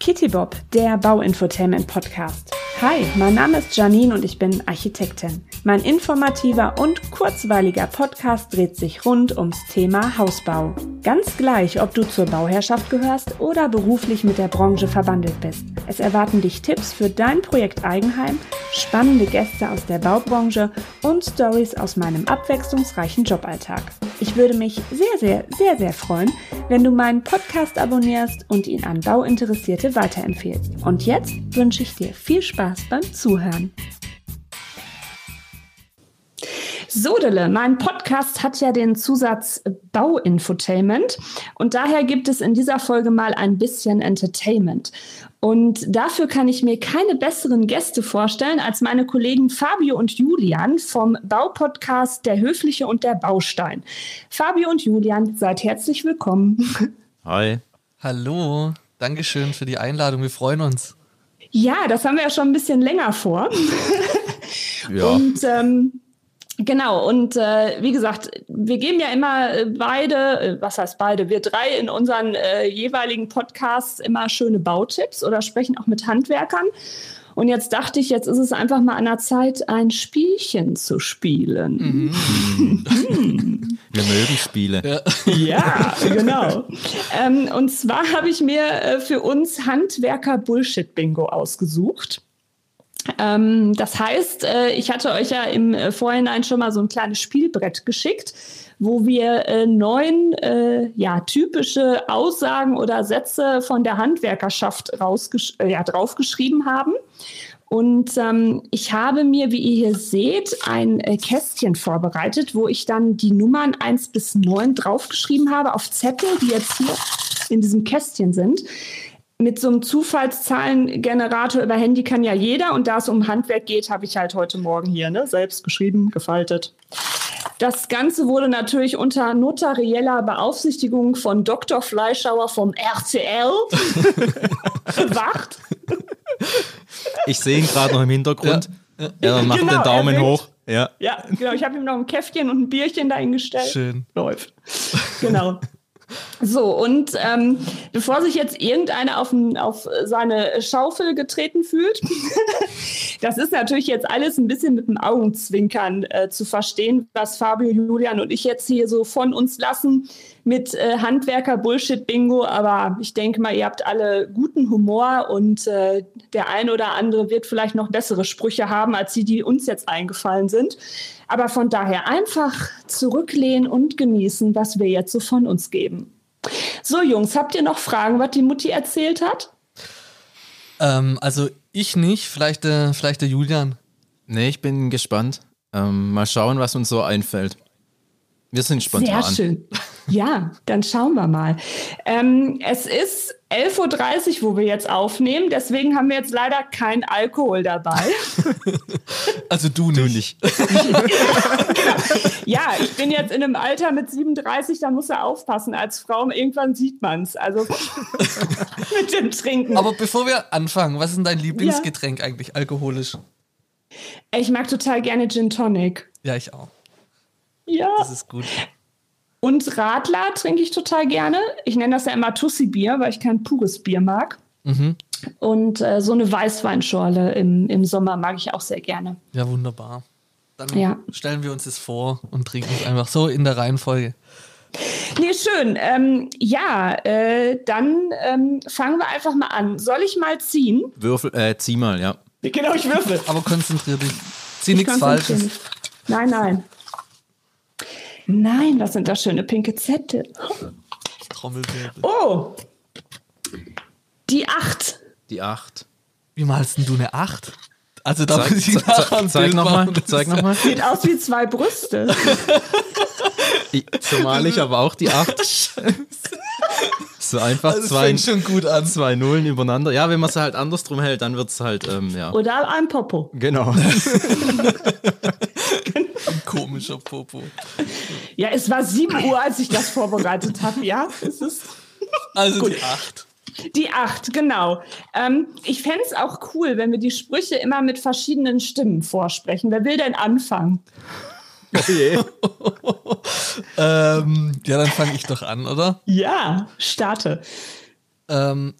Kitty Bob, der Bauinfotainment Podcast. Hi, mein Name ist Janine und ich bin Architektin. Mein informativer und kurzweiliger Podcast dreht sich rund ums Thema Hausbau. Ganz gleich, ob du zur Bauherrschaft gehörst oder beruflich mit der Branche verwandelt bist. Es erwarten dich Tipps für dein Projekt Eigenheim, spannende Gäste aus der Baubranche und Stories aus meinem abwechslungsreichen Joballtag. Ich würde mich sehr, sehr, sehr, sehr freuen, wenn du meinen Podcast abonnierst und ihn an Bauinteressierte weiterempfehlst. Und jetzt wünsche ich dir viel Spaß beim Zuhören. Sodele, mein Podcast hat ja den Zusatz Bauinfotainment und daher gibt es in dieser Folge mal ein bisschen Entertainment. Und dafür kann ich mir keine besseren Gäste vorstellen als meine Kollegen Fabio und Julian vom Baupodcast Der Höfliche und der Baustein. Fabio und Julian, seid herzlich willkommen. Hi. Hallo, Dankeschön für die Einladung, wir freuen uns. Ja, das haben wir ja schon ein bisschen länger vor. ja. Und ähm, Genau, und äh, wie gesagt, wir geben ja immer äh, beide, äh, was heißt beide, wir drei in unseren äh, jeweiligen Podcasts immer schöne Bautipps oder sprechen auch mit Handwerkern. Und jetzt dachte ich, jetzt ist es einfach mal an der Zeit, ein Spielchen zu spielen. Mhm. Wir mögen Spiele. Ja, ja genau. Ähm, und zwar habe ich mir äh, für uns Handwerker Bullshit Bingo ausgesucht. Ähm, das heißt, äh, ich hatte euch ja im äh, Vorhinein schon mal so ein kleines Spielbrett geschickt, wo wir äh, neun äh, ja, typische Aussagen oder Sätze von der Handwerkerschaft äh, ja, draufgeschrieben haben. Und ähm, ich habe mir, wie ihr hier seht, ein äh, Kästchen vorbereitet, wo ich dann die Nummern 1 bis 9 draufgeschrieben habe auf Zettel, die jetzt hier in diesem Kästchen sind mit so einem Zufallszahlengenerator über Handy kann ja jeder. Und da es um Handwerk geht, habe ich halt heute Morgen hier ne, selbst geschrieben, gefaltet. Das Ganze wurde natürlich unter notarieller Beaufsichtigung von Dr. Fleischauer vom RCL bewacht. Ich sehe ihn gerade noch im Hintergrund. Ja. Er macht genau, den Daumen hoch. Ja. ja, genau. Ich habe ihm noch ein Käffchen und ein Bierchen dahingestellt. Schön. Läuft. Genau. So, und ähm, bevor sich jetzt irgendeiner auf, auf seine Schaufel getreten fühlt, das ist natürlich jetzt alles ein bisschen mit dem Augenzwinkern äh, zu verstehen, was Fabio, Julian und ich jetzt hier so von uns lassen mit äh, Handwerker-Bullshit-Bingo. Aber ich denke mal, ihr habt alle guten Humor und äh, der ein oder andere wird vielleicht noch bessere Sprüche haben, als die, die uns jetzt eingefallen sind. Aber von daher einfach zurücklehnen und genießen, was wir jetzt so von uns geben. So, Jungs, habt ihr noch Fragen, was die Mutti erzählt hat? Ähm, also ich nicht, vielleicht, äh, vielleicht der Julian. Nee, ich bin gespannt. Ähm, mal schauen, was uns so einfällt. Wir sind spontan. Sehr schön. Ja, dann schauen wir mal. Ähm, es ist 11.30 Uhr, wo wir jetzt aufnehmen. Deswegen haben wir jetzt leider keinen Alkohol dabei. Also du nicht. ja, ich bin jetzt in einem Alter mit 37, da muss er aufpassen. Als Frau, irgendwann sieht man es. Also mit dem Trinken. Aber bevor wir anfangen, was ist denn dein Lieblingsgetränk ja. eigentlich alkoholisch? Ich mag total gerne Gin Tonic. Ja, ich auch. Ja. Das ist gut. Und Radler trinke ich total gerne. Ich nenne das ja immer Tussi-Bier, weil ich kein pures Bier mag. Mhm. Und äh, so eine Weißweinschorle im, im Sommer mag ich auch sehr gerne. Ja, wunderbar. Dann ja. stellen wir uns das vor und trinken es einfach so in der Reihenfolge. Nee, schön. Ähm, ja, äh, dann ähm, fangen wir einfach mal an. Soll ich mal ziehen? Würfel, äh, zieh mal, ja. Genau, ich würfel. Aber konzentrier dich. Zieh nichts Falsches. Nein, nein. Nein, was sind das schöne pinke Zettel? Trommelwirbel. Oh! Die acht. Die acht. Wie malst denn du eine acht? Also da zeig, muss ich nachher zeig nochmal. Zeig nochmal. Sieht aus wie zwei Brüste. so male ich aber auch die acht. So einfach also zwei, schon gut an. zwei Nullen übereinander. Ja, wenn man es halt andersrum hält, dann wird es halt, ähm, ja. Oder ein Popo. Genau. Ein komischer Popo. Ja, es war 7 Uhr, als ich das vorbereitet habe. Ja, es ist. Also Gut. die 8. Die 8, genau. Ähm, ich fände es auch cool, wenn wir die Sprüche immer mit verschiedenen Stimmen vorsprechen. Wer will denn anfangen? Ähm, ja, dann fange ich doch an, oder? Ja, starte. Ähm,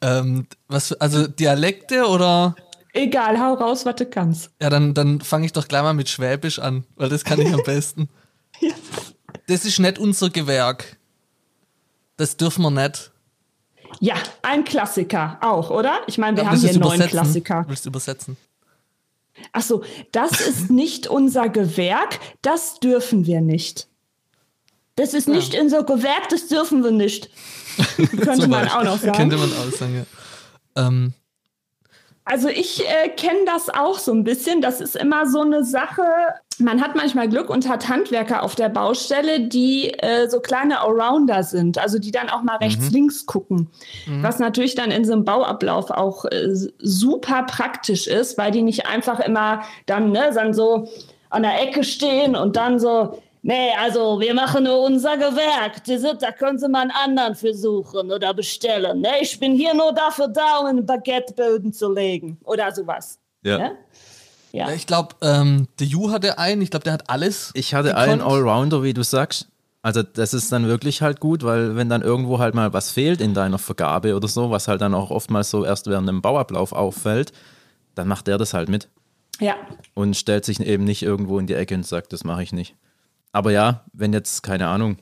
Ähm, was, also Dialekte oder? Egal, hau raus, was du kannst. Ja, dann, dann fange ich doch gleich mal mit Schwäbisch an, weil das kann ich am besten. ja. Das ist nicht unser Gewerk. Das dürfen wir nicht. Ja, ein Klassiker auch, oder? Ich meine, wir ja, haben hier neun Klassiker. Willst du übersetzen? Achso, das ist nicht unser Gewerk, das dürfen wir nicht. Das ist ja. nicht unser Gewerk, das dürfen wir nicht. Könnte man auch noch sagen. Könnte man auch sagen, ja. Ähm, also ich äh, kenne das auch so ein bisschen. Das ist immer so eine Sache. Man hat manchmal Glück und hat Handwerker auf der Baustelle, die äh, so kleine Allrounder sind, also die dann auch mal rechts, mhm. links gucken. Mhm. Was natürlich dann in so einem Bauablauf auch äh, super praktisch ist, weil die nicht einfach immer dann, ne, dann so an der Ecke stehen und dann so, Nee, also wir machen nur unser Gewerk. Da können Sie mal einen anderen versuchen oder bestellen. Nee, ich bin hier nur dafür da, um einen Baguetteböden zu legen oder sowas. Ja. ja? ja. ich glaube, ähm, der Ju hatte einen, ich glaube, der hat alles. Ich hatte gekonnt. einen Allrounder, wie du sagst. Also das ist dann wirklich halt gut, weil wenn dann irgendwo halt mal was fehlt in deiner Vergabe oder so, was halt dann auch oftmals so erst während dem Bauablauf auffällt, dann macht der das halt mit. Ja. Und stellt sich eben nicht irgendwo in die Ecke und sagt, das mache ich nicht. Aber ja, wenn jetzt, keine Ahnung.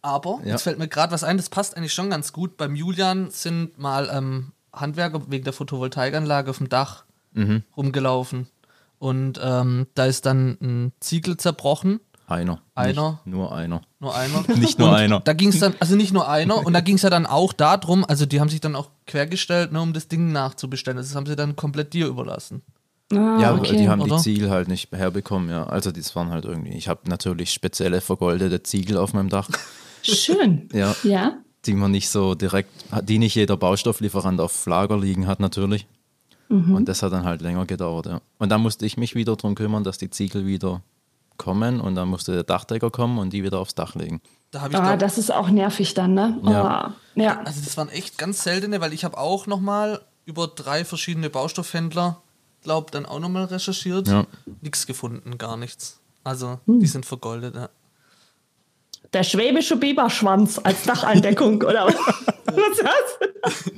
Aber, ja. jetzt fällt mir gerade was ein, das passt eigentlich schon ganz gut. Beim Julian sind mal ähm, Handwerker wegen der Photovoltaikanlage auf dem Dach mhm. rumgelaufen. Und ähm, da ist dann ein Ziegel zerbrochen. Einer. Einer. Nicht nur einer. Nur einer. nicht nur und einer. Da ging es dann, also nicht nur einer, und da ging es ja dann auch darum, also die haben sich dann auch quergestellt, ne, um das Ding nachzubestellen. Das haben sie dann komplett dir überlassen. Ah, ja, okay. die haben Oder? die Ziegel halt nicht herbekommen, ja. Also das waren halt irgendwie, ich habe natürlich spezielle vergoldete Ziegel auf meinem Dach. Schön. ja. ja. Die man nicht so direkt, die nicht jeder Baustofflieferant auf Lager liegen hat natürlich. Mhm. Und das hat dann halt länger gedauert, ja. Und dann musste ich mich wieder darum kümmern, dass die Ziegel wieder kommen und dann musste der Dachdecker kommen und die wieder aufs Dach legen. Da ah, glaub, das ist auch nervig dann, ne? Ja. Oh, ja. Also das waren echt ganz seltene, weil ich habe auch nochmal über drei verschiedene Baustoffhändler glaube dann auch nochmal recherchiert. Ja. Nichts gefunden, gar nichts. Also, hm. die sind vergoldet, ja. Der schwäbische Biberschwanz als Dacheindeckung, oder was? was ist das?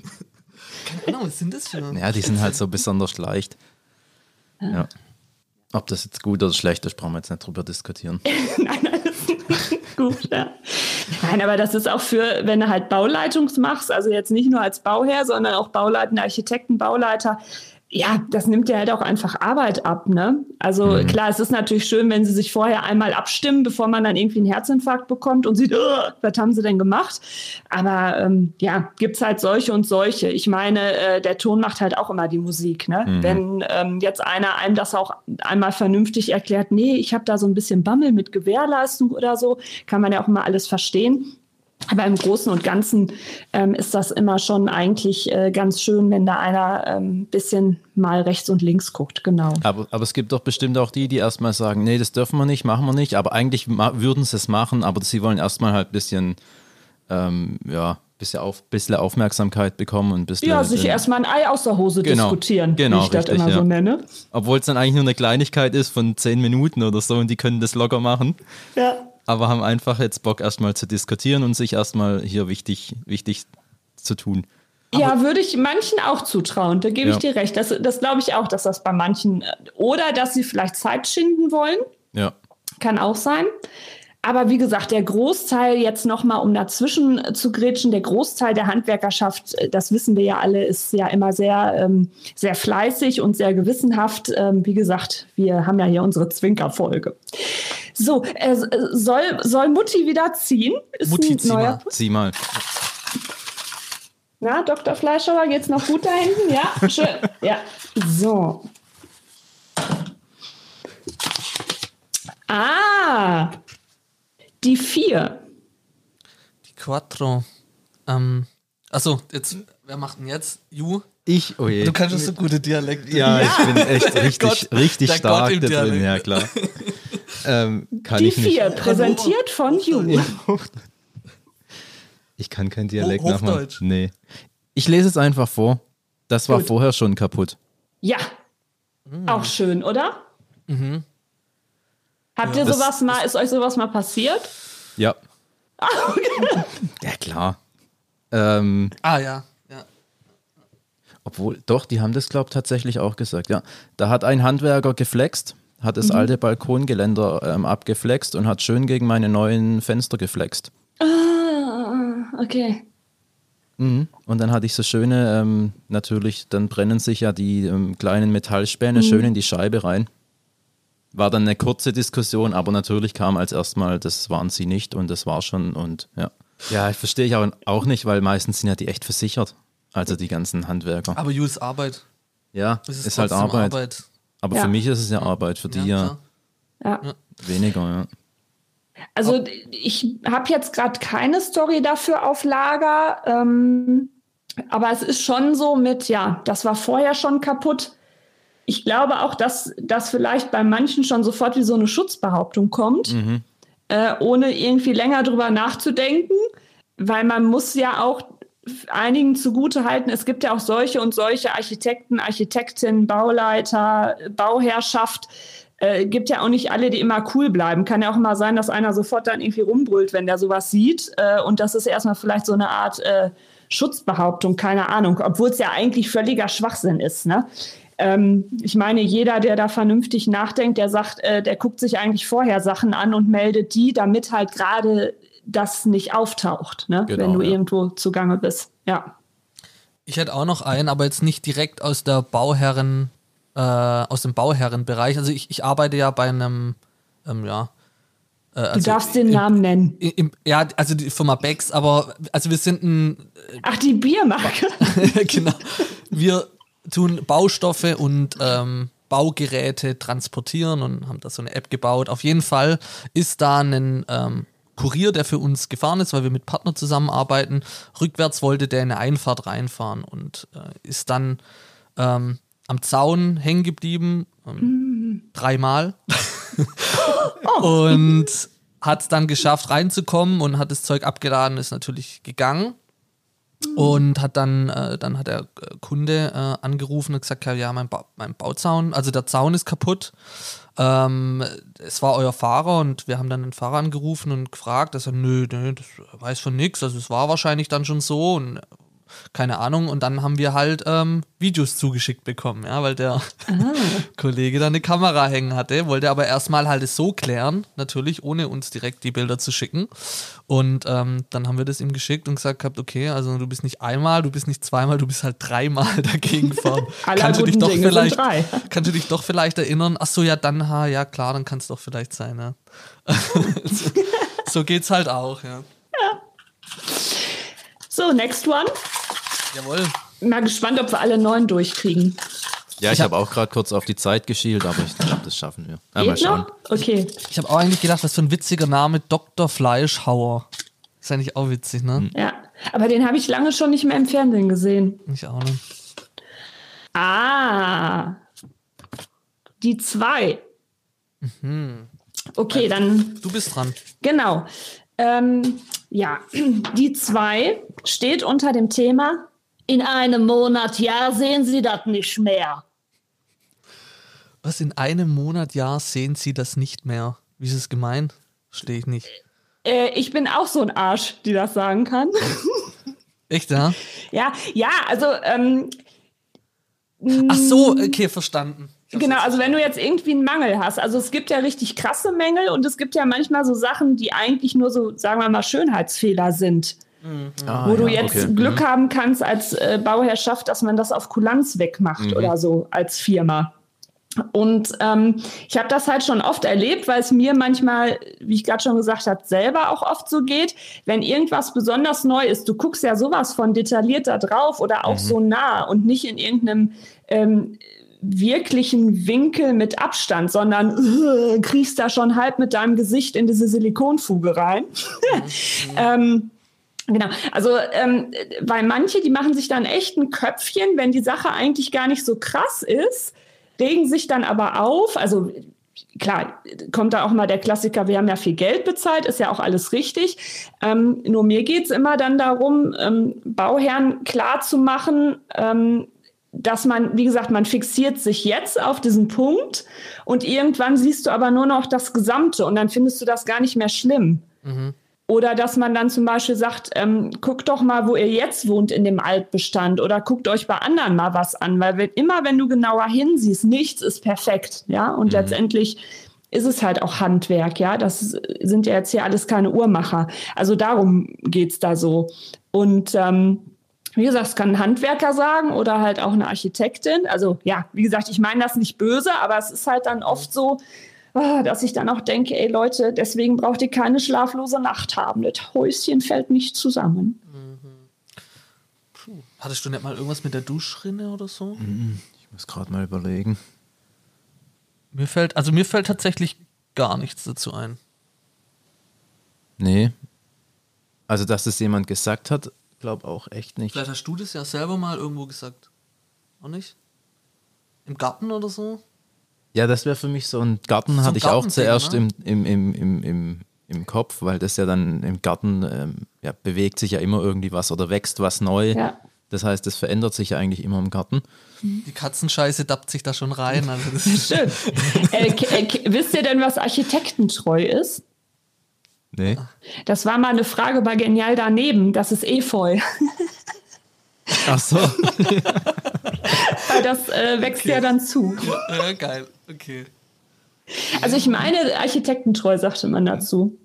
Keine Ahnung, was sind das für? Ja, die sind halt so besonders leicht. Ja. ja. Ob das jetzt gut oder schlecht ist, brauchen wir jetzt nicht drüber diskutieren. nein, nein, gut, ja. Nein, aber das ist auch für, wenn du halt Bauleitung machst, also jetzt nicht nur als Bauherr, sondern auch Bauleiter, Architekten, Bauleiter, ja, das nimmt ja halt auch einfach Arbeit ab, ne? Also mhm. klar, es ist natürlich schön, wenn sie sich vorher einmal abstimmen, bevor man dann irgendwie einen Herzinfarkt bekommt und sieht, was haben sie denn gemacht? Aber ähm, ja, gibt's halt solche und solche. Ich meine, äh, der Ton macht halt auch immer die Musik, ne? Mhm. Wenn ähm, jetzt einer einem das auch einmal vernünftig erklärt, nee, ich habe da so ein bisschen Bammel mit Gewährleistung oder so, kann man ja auch immer alles verstehen. Aber im Großen und Ganzen ähm, ist das immer schon eigentlich äh, ganz schön, wenn da einer ein ähm, bisschen mal rechts und links guckt, genau. Aber, aber es gibt doch bestimmt auch die, die erstmal sagen, nee, das dürfen wir nicht, machen wir nicht, aber eigentlich würden sie es machen, aber sie wollen erstmal halt ein bisschen, ähm, ja, bisschen, auf, bisschen Aufmerksamkeit bekommen und ein bisschen. Ja, sich erstmal ein Ei aus der Hose genau, diskutieren, genau, wie ich richtig, das immer ja. so nenne. Obwohl es dann eigentlich nur eine Kleinigkeit ist von zehn Minuten oder so und die können das locker machen. Ja aber haben einfach jetzt Bock erstmal zu diskutieren und sich erstmal hier wichtig, wichtig zu tun. Ja, würde ich manchen auch zutrauen, da gebe ja. ich dir recht. Das, das glaube ich auch, dass das bei manchen, oder dass sie vielleicht Zeit schinden wollen. Ja. Kann auch sein. Aber wie gesagt, der Großteil jetzt nochmal, um dazwischen zu grätschen, der Großteil der Handwerkerschaft, äh, das wissen wir ja alle, ist ja immer sehr, ähm, sehr fleißig und sehr gewissenhaft. Ähm, wie gesagt, wir haben ja hier unsere Zwinkerfolge. So, äh, soll, soll Mutti wieder ziehen? Ist Mutti, zieh mal. Zieh mal. Na, Dr. Fleischhauer, geht's noch gut da hinten? Ja, schön. Ja, so. Ah, die vier. Die Quattro. Ähm, achso, jetzt, wer macht denn jetzt? Ju? Ich, oh je. Du kannst so gute Dialekte. Ja, ja, ich bin echt richtig, Gott, richtig stark da drin, ja klar. ähm, die vier, nicht. präsentiert von Ju. Ich kann kein Dialekt Ho nachmachen. Nee. Ich lese es einfach vor. Das war Gut. vorher schon kaputt. Ja. Mhm. Auch schön, oder? Mhm. Habt ja, ihr sowas mal, ist euch sowas mal passiert? Ja. Ah, okay. Ja, klar. Ähm, ah, ja. ja. Obwohl, doch, die haben das, glaube ich, tatsächlich auch gesagt, ja. Da hat ein Handwerker geflext, hat das mhm. alte Balkongeländer ähm, abgeflext und hat schön gegen meine neuen Fenster geflext. Ah, okay. Mhm. Und dann hatte ich so schöne, ähm, natürlich, dann brennen sich ja die ähm, kleinen Metallspäne mhm. schön in die Scheibe rein. War dann eine kurze Diskussion, aber natürlich kam als erstmal, das waren sie nicht und das war schon und ja. Ja, ich verstehe ich auch, auch nicht, weil meistens sind ja die echt versichert. Also die ganzen Handwerker. Aber ist Arbeit. Ja, ist, ist halt Arbeit. Arbeit. Aber ja. für mich ist es ja Arbeit, für die ja, ja. weniger, ja. Also ich habe jetzt gerade keine Story dafür auf Lager, ähm, aber es ist schon so mit, ja, das war vorher schon kaputt. Ich glaube auch, dass das vielleicht bei manchen schon sofort wie so eine Schutzbehauptung kommt, mhm. äh, ohne irgendwie länger drüber nachzudenken, weil man muss ja auch einigen zugute halten, es gibt ja auch solche und solche Architekten, Architektinnen, Bauleiter, Bauherrschaft. Äh, gibt ja auch nicht alle, die immer cool bleiben. Kann ja auch mal sein, dass einer sofort dann irgendwie rumbrüllt, wenn der sowas sieht. Äh, und das ist erstmal vielleicht so eine Art äh, Schutzbehauptung, keine Ahnung, obwohl es ja eigentlich völliger Schwachsinn ist. Ne? Ähm, ich meine, jeder, der da vernünftig nachdenkt, der sagt, äh, der guckt sich eigentlich vorher Sachen an und meldet die, damit halt gerade das nicht auftaucht, ne? Genau, wenn du ja. irgendwo zugange bist. Ja. Ich hätte auch noch einen, aber jetzt nicht direkt aus der Bauherren, äh, aus dem Bauherrenbereich. Also ich, ich arbeite ja bei einem, ähm, ja. Äh, also du darfst den im, Namen nennen. Im, ja, also die Firma Becks, aber also wir sind ein. Äh, Ach, die Biermarke. genau. Wir tun Baustoffe und ähm, Baugeräte transportieren und haben da so eine App gebaut. Auf jeden Fall ist da ein ähm, Kurier, der für uns gefahren ist, weil wir mit Partner zusammenarbeiten. Rückwärts wollte der in eine Einfahrt reinfahren und äh, ist dann ähm, am Zaun hängen geblieben, mhm. dreimal. und hat es dann geschafft, reinzukommen und hat das Zeug abgeladen, ist natürlich gegangen. Und hat dann, äh, dann hat der äh, Kunde äh, angerufen und gesagt, ja, mein, ba mein Bauzaun, also der Zaun ist kaputt. Ähm, es war euer Fahrer und wir haben dann den Fahrer angerufen und gefragt, dass er, nö, nö, das weiß von nichts. Also es war wahrscheinlich dann schon so und keine Ahnung. Und dann haben wir halt ähm, Videos zugeschickt bekommen, ja, weil der Kollege da eine Kamera hängen hatte, wollte aber erstmal halt es so klären, natürlich, ohne uns direkt die Bilder zu schicken. Und ähm, dann haben wir das ihm geschickt und gesagt gehabt, okay, also du bist nicht einmal, du bist nicht zweimal, du bist halt dreimal dagegen fahren. kannst du dich doch Dinge vielleicht, kannst du dich doch vielleicht erinnern? Ach so, ja, dann, ha, ja klar, dann kann es doch vielleicht sein, ja. so, so geht's halt auch, ja. ja. So, next one. Jawohl. Mal gespannt, ob wir alle neun durchkriegen. Ja, ich, ich habe hab auch gerade kurz auf die Zeit geschielt, aber ich glaube, das schaffen wir. Ja, mal schauen. Noch? Okay. Ich habe auch eigentlich gedacht, was für ein witziger Name, Dr. Fleischhauer. Ist eigentlich auch witzig, ne? Hm. Ja, aber den habe ich lange schon nicht mehr im Fernsehen gesehen. Ich auch nicht. Ah, die zwei. Mhm. Okay, dann. Du bist dran. Genau. Ähm, ja, die zwei steht unter dem Thema, in einem Monat, ja, sehen Sie das nicht mehr. Was, in einem Monat, ja, sehen Sie das nicht mehr? Wie ist es gemeint? Stehe ich nicht. Äh, ich bin auch so ein Arsch, die das sagen kann. Echt, ja? Ja, ja, also. Ähm, Ach so, okay, verstanden. Genau, also wenn du jetzt irgendwie einen Mangel hast, also es gibt ja richtig krasse Mängel und es gibt ja manchmal so Sachen, die eigentlich nur so, sagen wir mal, Schönheitsfehler sind. Mhm. Ah, wo du jetzt okay. Glück mhm. haben kannst als äh, Bauherrschaft, dass man das auf Kulanz wegmacht mhm. oder so als Firma. Und ähm, ich habe das halt schon oft erlebt, weil es mir manchmal, wie ich gerade schon gesagt habe, selber auch oft so geht, wenn irgendwas besonders neu ist, du guckst ja sowas von detailliert da drauf oder auch mhm. so nah und nicht in irgendeinem ähm, wirklichen Winkel mit Abstand, sondern äh, kriegst da schon halb mit deinem Gesicht in diese Silikonfuge rein. Mhm. ähm, Genau, also ähm, weil manche, die machen sich dann echt ein Köpfchen, wenn die Sache eigentlich gar nicht so krass ist, regen sich dann aber auf. Also klar, kommt da auch mal der Klassiker, wir haben ja viel Geld bezahlt, ist ja auch alles richtig. Ähm, nur mir geht es immer dann darum, ähm, Bauherren klar zu machen, ähm, dass man, wie gesagt, man fixiert sich jetzt auf diesen Punkt und irgendwann siehst du aber nur noch das Gesamte und dann findest du das gar nicht mehr schlimm. Mhm. Oder dass man dann zum Beispiel sagt, ähm, guckt doch mal, wo ihr jetzt wohnt in dem Altbestand oder guckt euch bei anderen mal was an, weil wenn, immer wenn du genauer hinsiehst, nichts ist perfekt, ja, und mhm. letztendlich ist es halt auch Handwerk, ja, das sind ja jetzt hier alles keine Uhrmacher. Also darum geht's da so. Und ähm, wie gesagt, es kann ein Handwerker sagen oder halt auch eine Architektin. Also ja, wie gesagt, ich meine das nicht böse, aber es ist halt dann oft so, Ah, dass ich dann auch denke, ey Leute, deswegen braucht ihr keine schlaflose Nacht haben. Das Häuschen fällt nicht zusammen. Mhm. Hattest du nicht mal irgendwas mit der Duschrinne oder so? Mhm. Ich muss gerade mal überlegen. Mir fällt, also mir fällt tatsächlich gar nichts dazu ein. Nee. Also, dass es jemand gesagt hat, glaube auch echt nicht. Vielleicht hast du das ja selber mal irgendwo gesagt. Auch nicht? Im Garten oder so? Ja, das wäre für mich so ein Garten, so hatte ich auch zuerst ne? im, im, im, im, im Kopf, weil das ja dann im Garten ähm, ja, bewegt sich ja immer irgendwie was oder wächst was neu. Ja. Das heißt, es verändert sich ja eigentlich immer im Garten. Die Katzenscheiße dappt sich da schon rein. Also das ist Schön. äh, äh, wisst ihr denn, was architektentreu ist? Nee. Das war mal eine Frage bei Genial daneben. Das ist Efeu. Ach so. Weil das äh, wächst okay. ja dann zu. Ja, geil. Okay. Also ich meine, architektentreu sagte man dazu.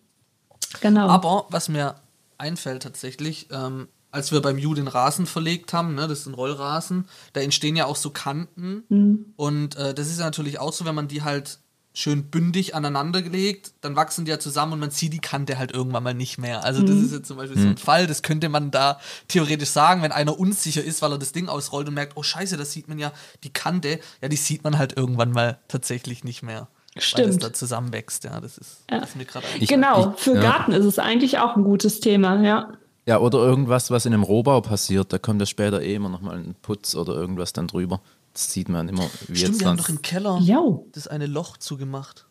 Genau. Aber was mir einfällt tatsächlich, ähm, als wir beim Ju den Rasen verlegt haben, ne, das ist ein Rollrasen, da entstehen ja auch so Kanten. Mhm. Und äh, das ist ja natürlich auch so, wenn man die halt schön bündig aneinander gelegt, dann wachsen die ja zusammen und man sieht die Kante halt irgendwann mal nicht mehr. Also das mhm. ist jetzt zum Beispiel mhm. so ein mhm. Fall, das könnte man da theoretisch sagen, wenn einer unsicher ist, weil er das Ding ausrollt und merkt, oh scheiße, das sieht man ja, die Kante, ja, die sieht man halt irgendwann mal tatsächlich nicht mehr. Stimmt. Weil das da zusammenwächst, ja, das ist, ja. Das mir gerade Genau, für ja. Garten ist es eigentlich auch ein gutes Thema, ja. Ja, oder irgendwas, was in einem Rohbau passiert, da kommt ja später eh immer nochmal ein Putz oder irgendwas dann drüber. Das sieht man immer. Wie Stimmt, jetzt wir haben doch im Keller jo. das eine Loch zugemacht.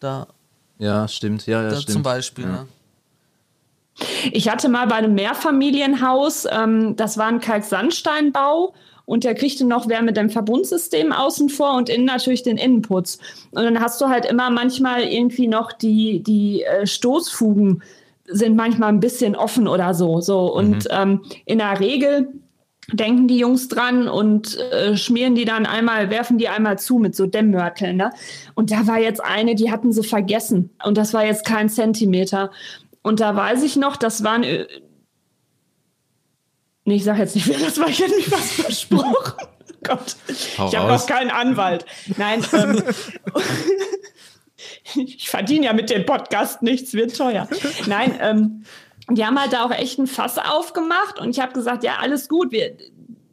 Da. Ja, stimmt. Ja, ja, da stimmt. Zum Beispiel. Ja. Ne? Ich hatte mal bei einem Mehrfamilienhaus, ähm, das war ein Kalksandsteinbau und der kriegte noch Wärme dem Verbundsystem außen vor und innen natürlich den Innenputz. Und dann hast du halt immer manchmal irgendwie noch die, die äh, Stoßfugen sind manchmal ein bisschen offen oder so. so. Und mhm. ähm, in der Regel denken die Jungs dran und äh, schmieren die dann einmal, werfen die einmal zu mit so Dämmmörteln. Ne? Und da war jetzt eine, die hatten sie vergessen. Und das war jetzt kein Zentimeter. Und da weiß ich noch, das waren. Äh, nee, ich sag jetzt nicht, wer das war, ich mich was versprochen. Gott, Hau ich habe noch keinen Anwalt. Nein, ähm, ich verdiene ja mit dem Podcast nichts, wird teuer. Nein, ähm, die haben halt da auch echt ein Fass aufgemacht und ich habe gesagt, ja, alles gut, wir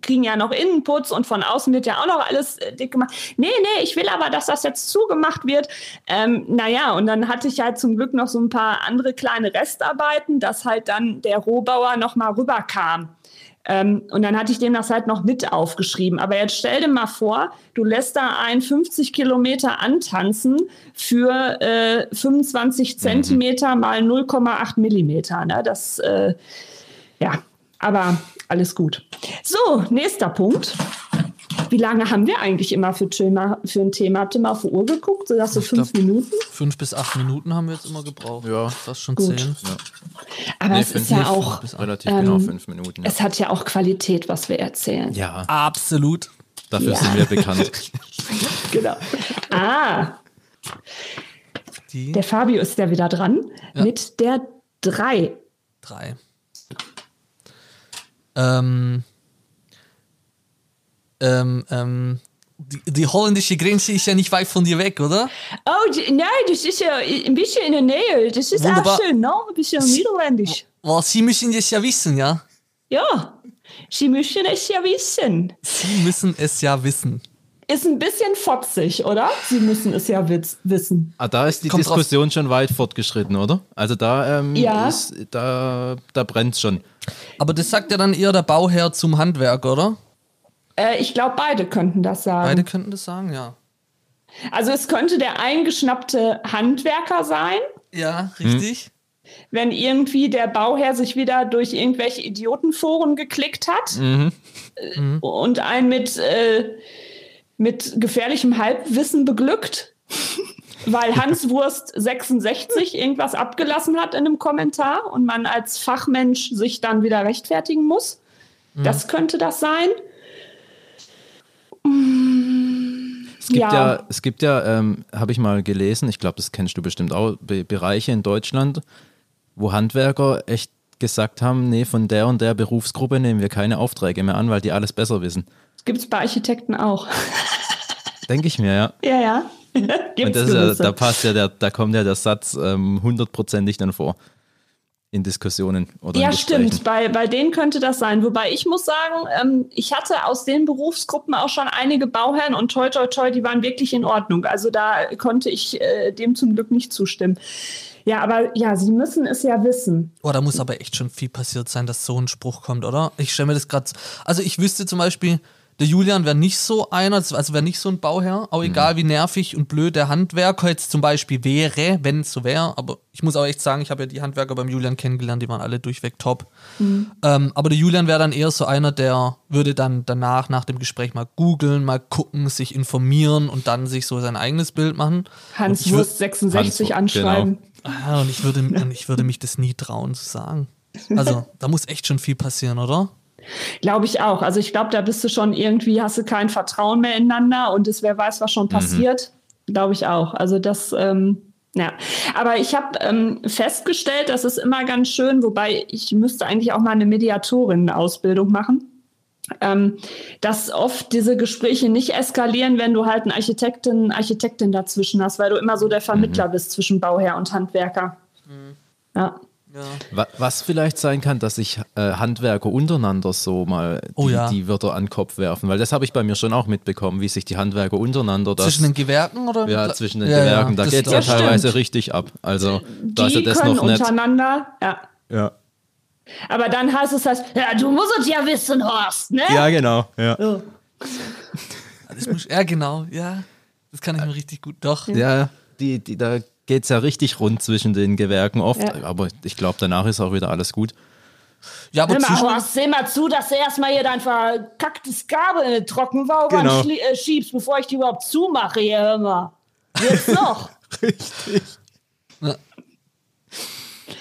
kriegen ja noch Innenputz und von außen wird ja auch noch alles äh, dick gemacht. Nee, nee, ich will aber, dass das jetzt zugemacht wird. Ähm, naja, und dann hatte ich halt zum Glück noch so ein paar andere kleine Restarbeiten, dass halt dann der Rohbauer noch mal rüberkam. Ähm, und dann hatte ich dem das halt noch mit aufgeschrieben. Aber jetzt stell dir mal vor, du lässt da ein 50 Kilometer antanzen für äh, 25 mhm. Zentimeter mal 0,8 Millimeter. Ne? Das, äh, ja, aber alles gut. So, nächster Punkt. Wie lange haben wir eigentlich immer für, Thema, für ein Thema? Habt ihr mal auf die Uhr geguckt? So, dass so fünf glaub, Minuten? Fünf bis acht Minuten haben wir jetzt immer gebraucht. Ja. Fast schon Gut. zehn. Ja. Aber nee, es ist ja auch. Relativ ähm, genau fünf Minuten. Ja. Es hat ja auch Qualität, was wir erzählen. Ja. Absolut. Dafür ja. sind wir bekannt. genau. Ah. Die? Der Fabio ist ja wieder dran ja. mit der drei. Drei. Ähm, ähm, ähm, die, die, holländische Grenze ist ja nicht weit von dir weg, oder? Oh, die, nein, das ist ja ein bisschen in der Nähe. Das ist Wunderbar. auch schön, ne? Ein bisschen niederländisch. Well, Sie müssen das ja wissen, ja? Ja, Sie müssen es ja wissen. Sie müssen es ja wissen. Ist ein bisschen fotzig, oder? Sie müssen es ja wissen. Ah, da ist die Kommt Diskussion drauf. schon weit fortgeschritten, oder? Also da, ähm, ja. ist, da, da brennt es schon. Aber das sagt ja dann eher der Bauherr zum Handwerk, oder? Äh, ich glaube, beide könnten das sagen. Beide könnten das sagen, ja. Also es könnte der eingeschnappte Handwerker sein. Ja, richtig. Hm. Wenn irgendwie der Bauherr sich wieder durch irgendwelche Idiotenforen geklickt hat mhm. Äh, mhm. und einen mit, äh, mit gefährlichem Halbwissen beglückt. weil Hans Wurst 66 irgendwas abgelassen hat in einem Kommentar und man als Fachmensch sich dann wieder rechtfertigen muss. Mhm. Das könnte das sein. Es gibt ja, ja es gibt ja, ähm, habe ich mal gelesen, ich glaube, das kennst du bestimmt auch, Be Bereiche in Deutschland, wo Handwerker echt gesagt haben, nee, von der und der Berufsgruppe nehmen wir keine Aufträge mehr an, weil die alles besser wissen. Das gibt es bei Architekten auch. Denke ich mir, ja. Ja, ja. und das ja, da passt ja der, da kommt ja der Satz ähm, hundertprozentig dann vor in Diskussionen oder Ja, stimmt. Bei, bei denen könnte das sein. Wobei ich muss sagen, ähm, ich hatte aus den Berufsgruppen auch schon einige Bauherren und toi, toi, toi, die waren wirklich in Ordnung. Also da konnte ich äh, dem zum Glück nicht zustimmen. Ja, aber ja, sie müssen es ja wissen. Oh, da muss aber echt schon viel passiert sein, dass so ein Spruch kommt, oder? Ich stelle mir das gerade. Also ich wüsste zum Beispiel, der Julian wäre nicht so einer, also wäre nicht so ein Bauherr, auch mhm. egal wie nervig und blöd der Handwerker jetzt zum Beispiel wäre, wenn es so wäre. Aber ich muss auch echt sagen, ich habe ja die Handwerker beim Julian kennengelernt, die waren alle durchweg top. Mhm. Ähm, aber der Julian wäre dann eher so einer, der würde dann danach, nach dem Gespräch mal googeln, mal gucken, sich informieren und dann sich so sein eigenes Bild machen. Hans Wurst 66 Hans, anschreiben. Genau. Ah, und ich würde, und ich würde mich das nie trauen zu sagen. Also, da muss echt schon viel passieren, oder? Glaube ich auch. Also ich glaube, da bist du schon irgendwie, hast du kein Vertrauen mehr ineinander und es wer weiß, was schon mhm. passiert. Mhm. Glaube ich auch. Also das, ähm, ja. Aber ich habe ähm, festgestellt, das ist immer ganz schön, wobei ich müsste eigentlich auch mal eine Mediatorin-Ausbildung machen. Ähm, dass oft diese Gespräche nicht eskalieren, wenn du halt einen Architektin, Architektin dazwischen hast, weil du immer so der Vermittler mhm. bist zwischen Bauherr und Handwerker. Mhm. Ja. Ja. Was vielleicht sein kann, dass sich äh, Handwerker untereinander so mal die, oh ja. die Wörter an den Kopf werfen, weil das habe ich bei mir schon auch mitbekommen, wie sich die Handwerker untereinander das, Zwischen den Gewerken oder? Ja, zwischen den ja, Gewerken, da geht es ja teilweise stimmt. richtig ab. Also die da ist ja das noch nicht. untereinander, ja. Ja. Aber dann heißt es halt, ja, du musst es ja wissen, Horst, ne? Ja, genau, ja. Oh. ja, genau, ja. Das kann ich mir richtig gut, doch. Ja, die, die, da geht es ja richtig rund zwischen den Gewerken oft, ja. aber ich glaube, danach ist auch wieder alles gut. Ja, aber Hör mal, seh mal zu, dass du erstmal hier dein verkacktes Kabel in den Trockenbauern genau. äh, schiebst, bevor ich die überhaupt zumache hier, hör mal. Jetzt noch. Richtig.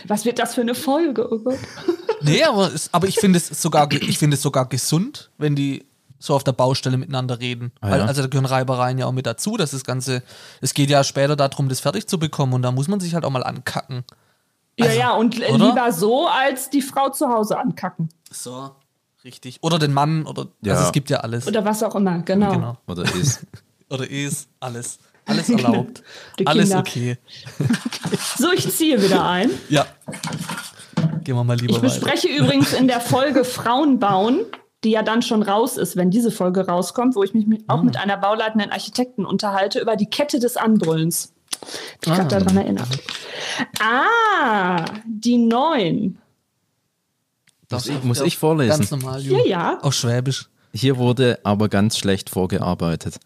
Was wird das für eine Folge, oh Gott? Nee, aber, aber ich finde es, sogar, find es sogar gesund, wenn die so auf der Baustelle miteinander reden. Ah, ja. Also da gehören Reibereien ja auch mit dazu. Das ist Ganze, es geht ja später darum, das fertig zu bekommen und da muss man sich halt auch mal ankacken. Also, ja, ja, und oder? lieber so, als die Frau zu Hause ankacken. So, richtig. Oder den Mann, oder ja. also es gibt ja alles. Oder was auch immer, genau. genau. Oder ist. oder ist, alles. Alles erlaubt. alles okay. so, ich ziehe wieder ein. Ja. Gehen wir mal lieber Ich bespreche weiter. übrigens in der Folge Frauen bauen die ja dann schon raus ist, wenn diese Folge rauskommt, wo ich mich auch mhm. mit einer bauleitenden Architekten unterhalte über die Kette des Anbrüllens. Ich ah. gerade daran erinnert. Ah, die neun. Das muss ich, muss ich vorlesen. Ganz normal, Ja, ja. Auf Schwäbisch. Hier wurde aber ganz schlecht vorgearbeitet.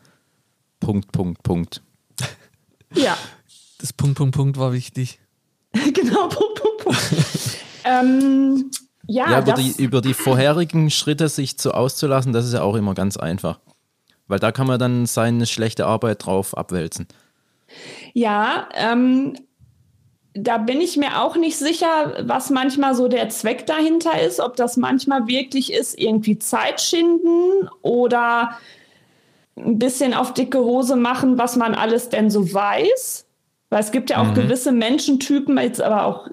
Punkt, Punkt, Punkt. Ja. Das Punkt, Punkt, Punkt war wichtig. genau, Punkt, Punkt, Punkt. ähm, ja, ja über, die, über die vorherigen Schritte sich zu auszulassen, das ist ja auch immer ganz einfach. Weil da kann man dann seine schlechte Arbeit drauf abwälzen. Ja, ähm, da bin ich mir auch nicht sicher, was manchmal so der Zweck dahinter ist, ob das manchmal wirklich ist, irgendwie Zeit schinden oder ein bisschen auf dicke Hose machen, was man alles denn so weiß. Weil es gibt ja auch mhm. gewisse Menschentypen, jetzt aber auch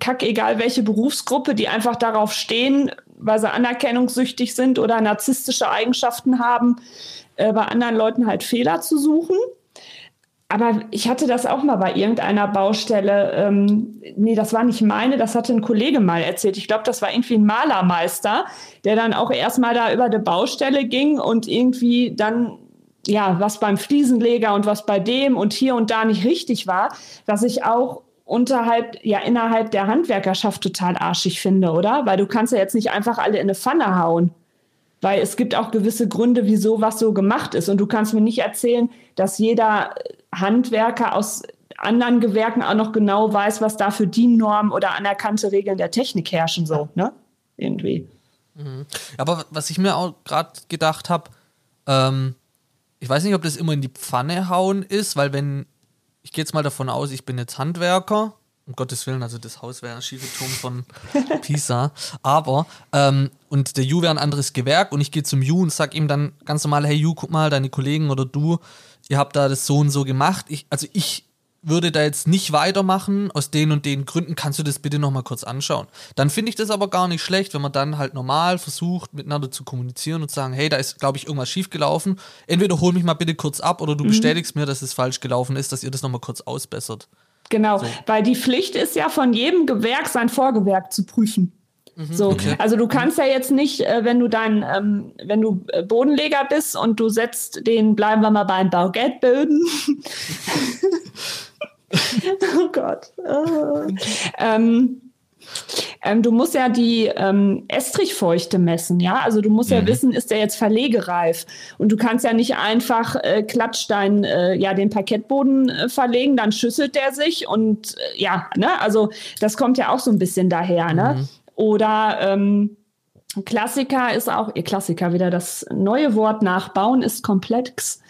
kack egal welche Berufsgruppe, die einfach darauf stehen, weil sie anerkennungssüchtig sind oder narzisstische Eigenschaften haben, äh, bei anderen Leuten halt Fehler zu suchen. Aber ich hatte das auch mal bei irgendeiner Baustelle. Ähm, nee, das war nicht meine, das hatte ein Kollege mal erzählt. Ich glaube, das war irgendwie ein Malermeister, der dann auch erstmal da über die Baustelle ging und irgendwie dann ja, was beim Fliesenleger und was bei dem und hier und da nicht richtig war, dass ich auch unterhalb, ja, innerhalb der Handwerkerschaft total arschig finde, oder? Weil du kannst ja jetzt nicht einfach alle in eine Pfanne hauen. Weil es gibt auch gewisse Gründe, wieso was so gemacht ist. Und du kannst mir nicht erzählen, dass jeder Handwerker aus anderen Gewerken auch noch genau weiß, was da für DIN-Normen oder anerkannte Regeln der Technik herrschen, so, ne? Irgendwie. Mhm. Aber was ich mir auch gerade gedacht habe, ähm, ich weiß nicht, ob das immer in die Pfanne hauen ist, weil wenn ich gehe jetzt mal davon aus, ich bin jetzt Handwerker. Um Gottes Willen, also das Haus wäre ein schiefer Turm von Pisa. Aber, ähm, und der Ju wäre ein anderes Gewerk und ich gehe zum Ju und sag ihm dann ganz normal, hey Ju, guck mal, deine Kollegen oder du, ihr habt da das so und so gemacht. Ich, also ich würde da jetzt nicht weitermachen, aus den und den Gründen kannst du das bitte nochmal kurz anschauen. Dann finde ich das aber gar nicht schlecht, wenn man dann halt normal versucht, miteinander zu kommunizieren und sagen, hey, da ist, glaube ich, irgendwas schiefgelaufen. Entweder hol mich mal bitte kurz ab oder du mhm. bestätigst mir, dass es falsch gelaufen ist, dass ihr das nochmal kurz ausbessert. Genau, so. weil die Pflicht ist ja von jedem Gewerk sein Vorgewerk zu prüfen. Mhm. So, okay. also du kannst ja jetzt nicht, äh, wenn du dein, ähm, wenn du äh, Bodenleger bist und du setzt den, bleiben wir mal beim Baugeldböden. oh Gott. Oh. ähm, ähm, du musst ja die ähm, Estrichfeuchte messen, ja. Also du musst mhm. ja wissen, ist der jetzt verlegereif? Und du kannst ja nicht einfach äh, Klatschstein, äh, ja, den Parkettboden äh, verlegen, dann schüsselt der sich und äh, ja, ne? Also das kommt ja auch so ein bisschen daher, ne? Mhm. Oder ähm, Klassiker ist auch, ihr Klassiker wieder, das neue Wort nachbauen ist komplex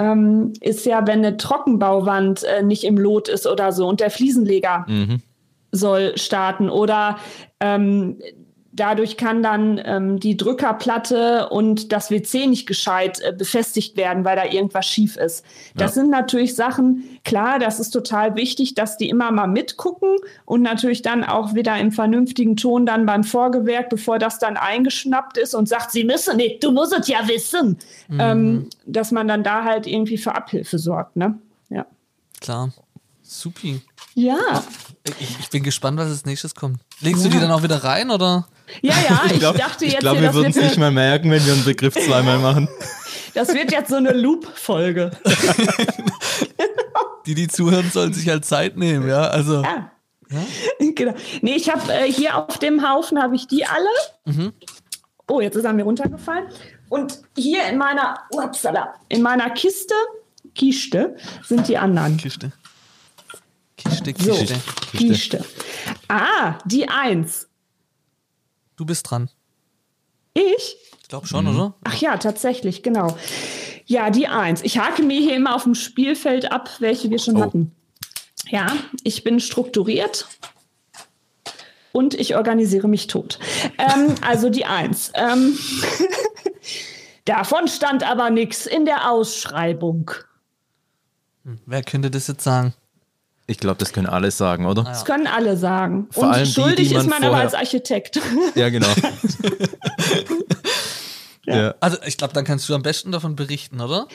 ähm, ist ja, wenn eine Trockenbauwand äh, nicht im Lot ist oder so und der Fliesenleger mhm. soll starten oder ähm, Dadurch kann dann ähm, die Drückerplatte und das WC nicht gescheit äh, befestigt werden, weil da irgendwas schief ist. Das ja. sind natürlich Sachen, klar, das ist total wichtig, dass die immer mal mitgucken und natürlich dann auch wieder im vernünftigen Ton dann beim Vorgewerk, bevor das dann eingeschnappt ist und sagt, sie müssen nicht, du musst es ja wissen, mhm. ähm, dass man dann da halt irgendwie für Abhilfe sorgt. Ne? Ja. Klar. Supi. Ja. Ich, ich, bin gespannt, was als nächstes kommt. Legst ja. du die dann auch wieder rein oder? Ja, ja, ich, glaub, dachte jetzt. Ich glaube, wir würden es nicht mal merken, wenn wir einen Begriff zweimal machen. Das wird jetzt so eine Loop-Folge. die, die zuhören, sollen sich halt Zeit nehmen, ja. Also. Ja. ja? Genau. Nee, ich habe äh, hier auf dem Haufen habe ich die alle. Mhm. Oh, jetzt ist er mir runtergefallen. Und hier in meiner, upsala, in meiner Kiste, Kiste, sind die anderen. Kiste. Kiste, Kiste. So, Kiste. Ah, die Eins. Du bist dran. Ich? Ich glaube schon, mhm. oder? Ach ja, tatsächlich, genau. Ja, die Eins. Ich hake mir hier immer auf dem Spielfeld ab, welche wir schon oh. hatten. Ja, ich bin strukturiert und ich organisiere mich tot. Ähm, also die Eins. Ähm, davon stand aber nichts in der Ausschreibung. Hm, wer könnte das jetzt sagen? Ich glaube, das können alle sagen, oder? Das können alle sagen. Vor Und allem schuldig die, die man ist man aber als Architekt. Ja, genau. ja. ja. Also ich glaube, dann kannst du am besten davon berichten, oder?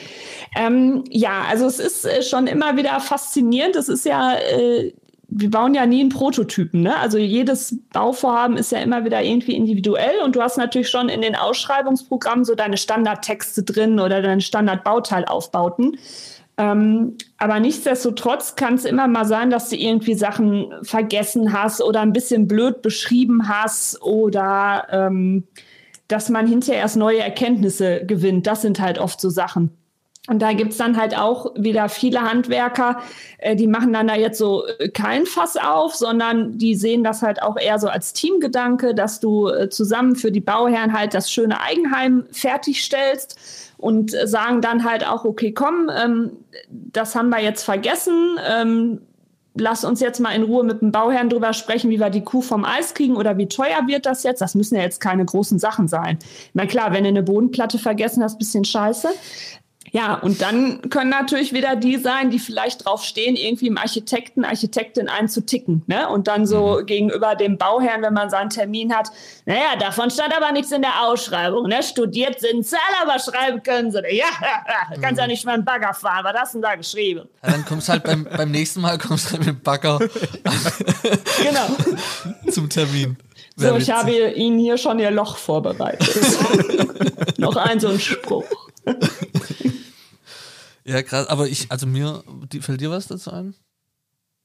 Ähm, ja, also es ist äh, schon immer wieder faszinierend. Es ist ja, äh, wir bauen ja nie einen Prototypen. Ne? Also jedes Bauvorhaben ist ja immer wieder irgendwie individuell und du hast natürlich schon in den Ausschreibungsprogrammen so deine Standardtexte drin oder deine Standardbauteilaufbauten. Ähm, aber nichtsdestotrotz kann es immer mal sein, dass du irgendwie Sachen vergessen hast oder ein bisschen blöd beschrieben hast oder ähm, dass man hinterher erst neue Erkenntnisse gewinnt. Das sind halt oft so Sachen. Und da gibt's dann halt auch wieder viele Handwerker, äh, die machen dann da jetzt so äh, kein Fass auf, sondern die sehen das halt auch eher so als Teamgedanke, dass du äh, zusammen für die Bauherren halt das schöne Eigenheim fertigstellst und sagen dann halt auch, okay, komm, ähm, das haben wir jetzt vergessen. Ähm, lass uns jetzt mal in Ruhe mit dem Bauherrn drüber sprechen, wie wir die Kuh vom Eis kriegen oder wie teuer wird das jetzt. Das müssen ja jetzt keine großen Sachen sein. Na klar, wenn du eine Bodenplatte vergessen hast, bisschen scheiße. Ja, und dann können natürlich wieder die sein, die vielleicht drauf stehen, irgendwie im Architekten, Architektin einzuticken. Ne? Und dann so mhm. gegenüber dem Bauherrn, wenn man seinen Termin hat, naja, davon stand aber nichts in der Ausschreibung. Ne? Studiert sind Zahl, aber schreiben können sie. Ja, ja, kannst mhm. ja nicht mal einen Bagger fahren. Was hast du denn da geschrieben? Ja, dann kommst halt beim, beim nächsten Mal kommst halt mit dem Bagger genau. zum Termin. so, ich habe Ihnen hier schon Ihr Loch vorbereitet. Noch ein so ein Spruch. Ja, krass. Aber ich, also mir, die, fällt dir was dazu ein?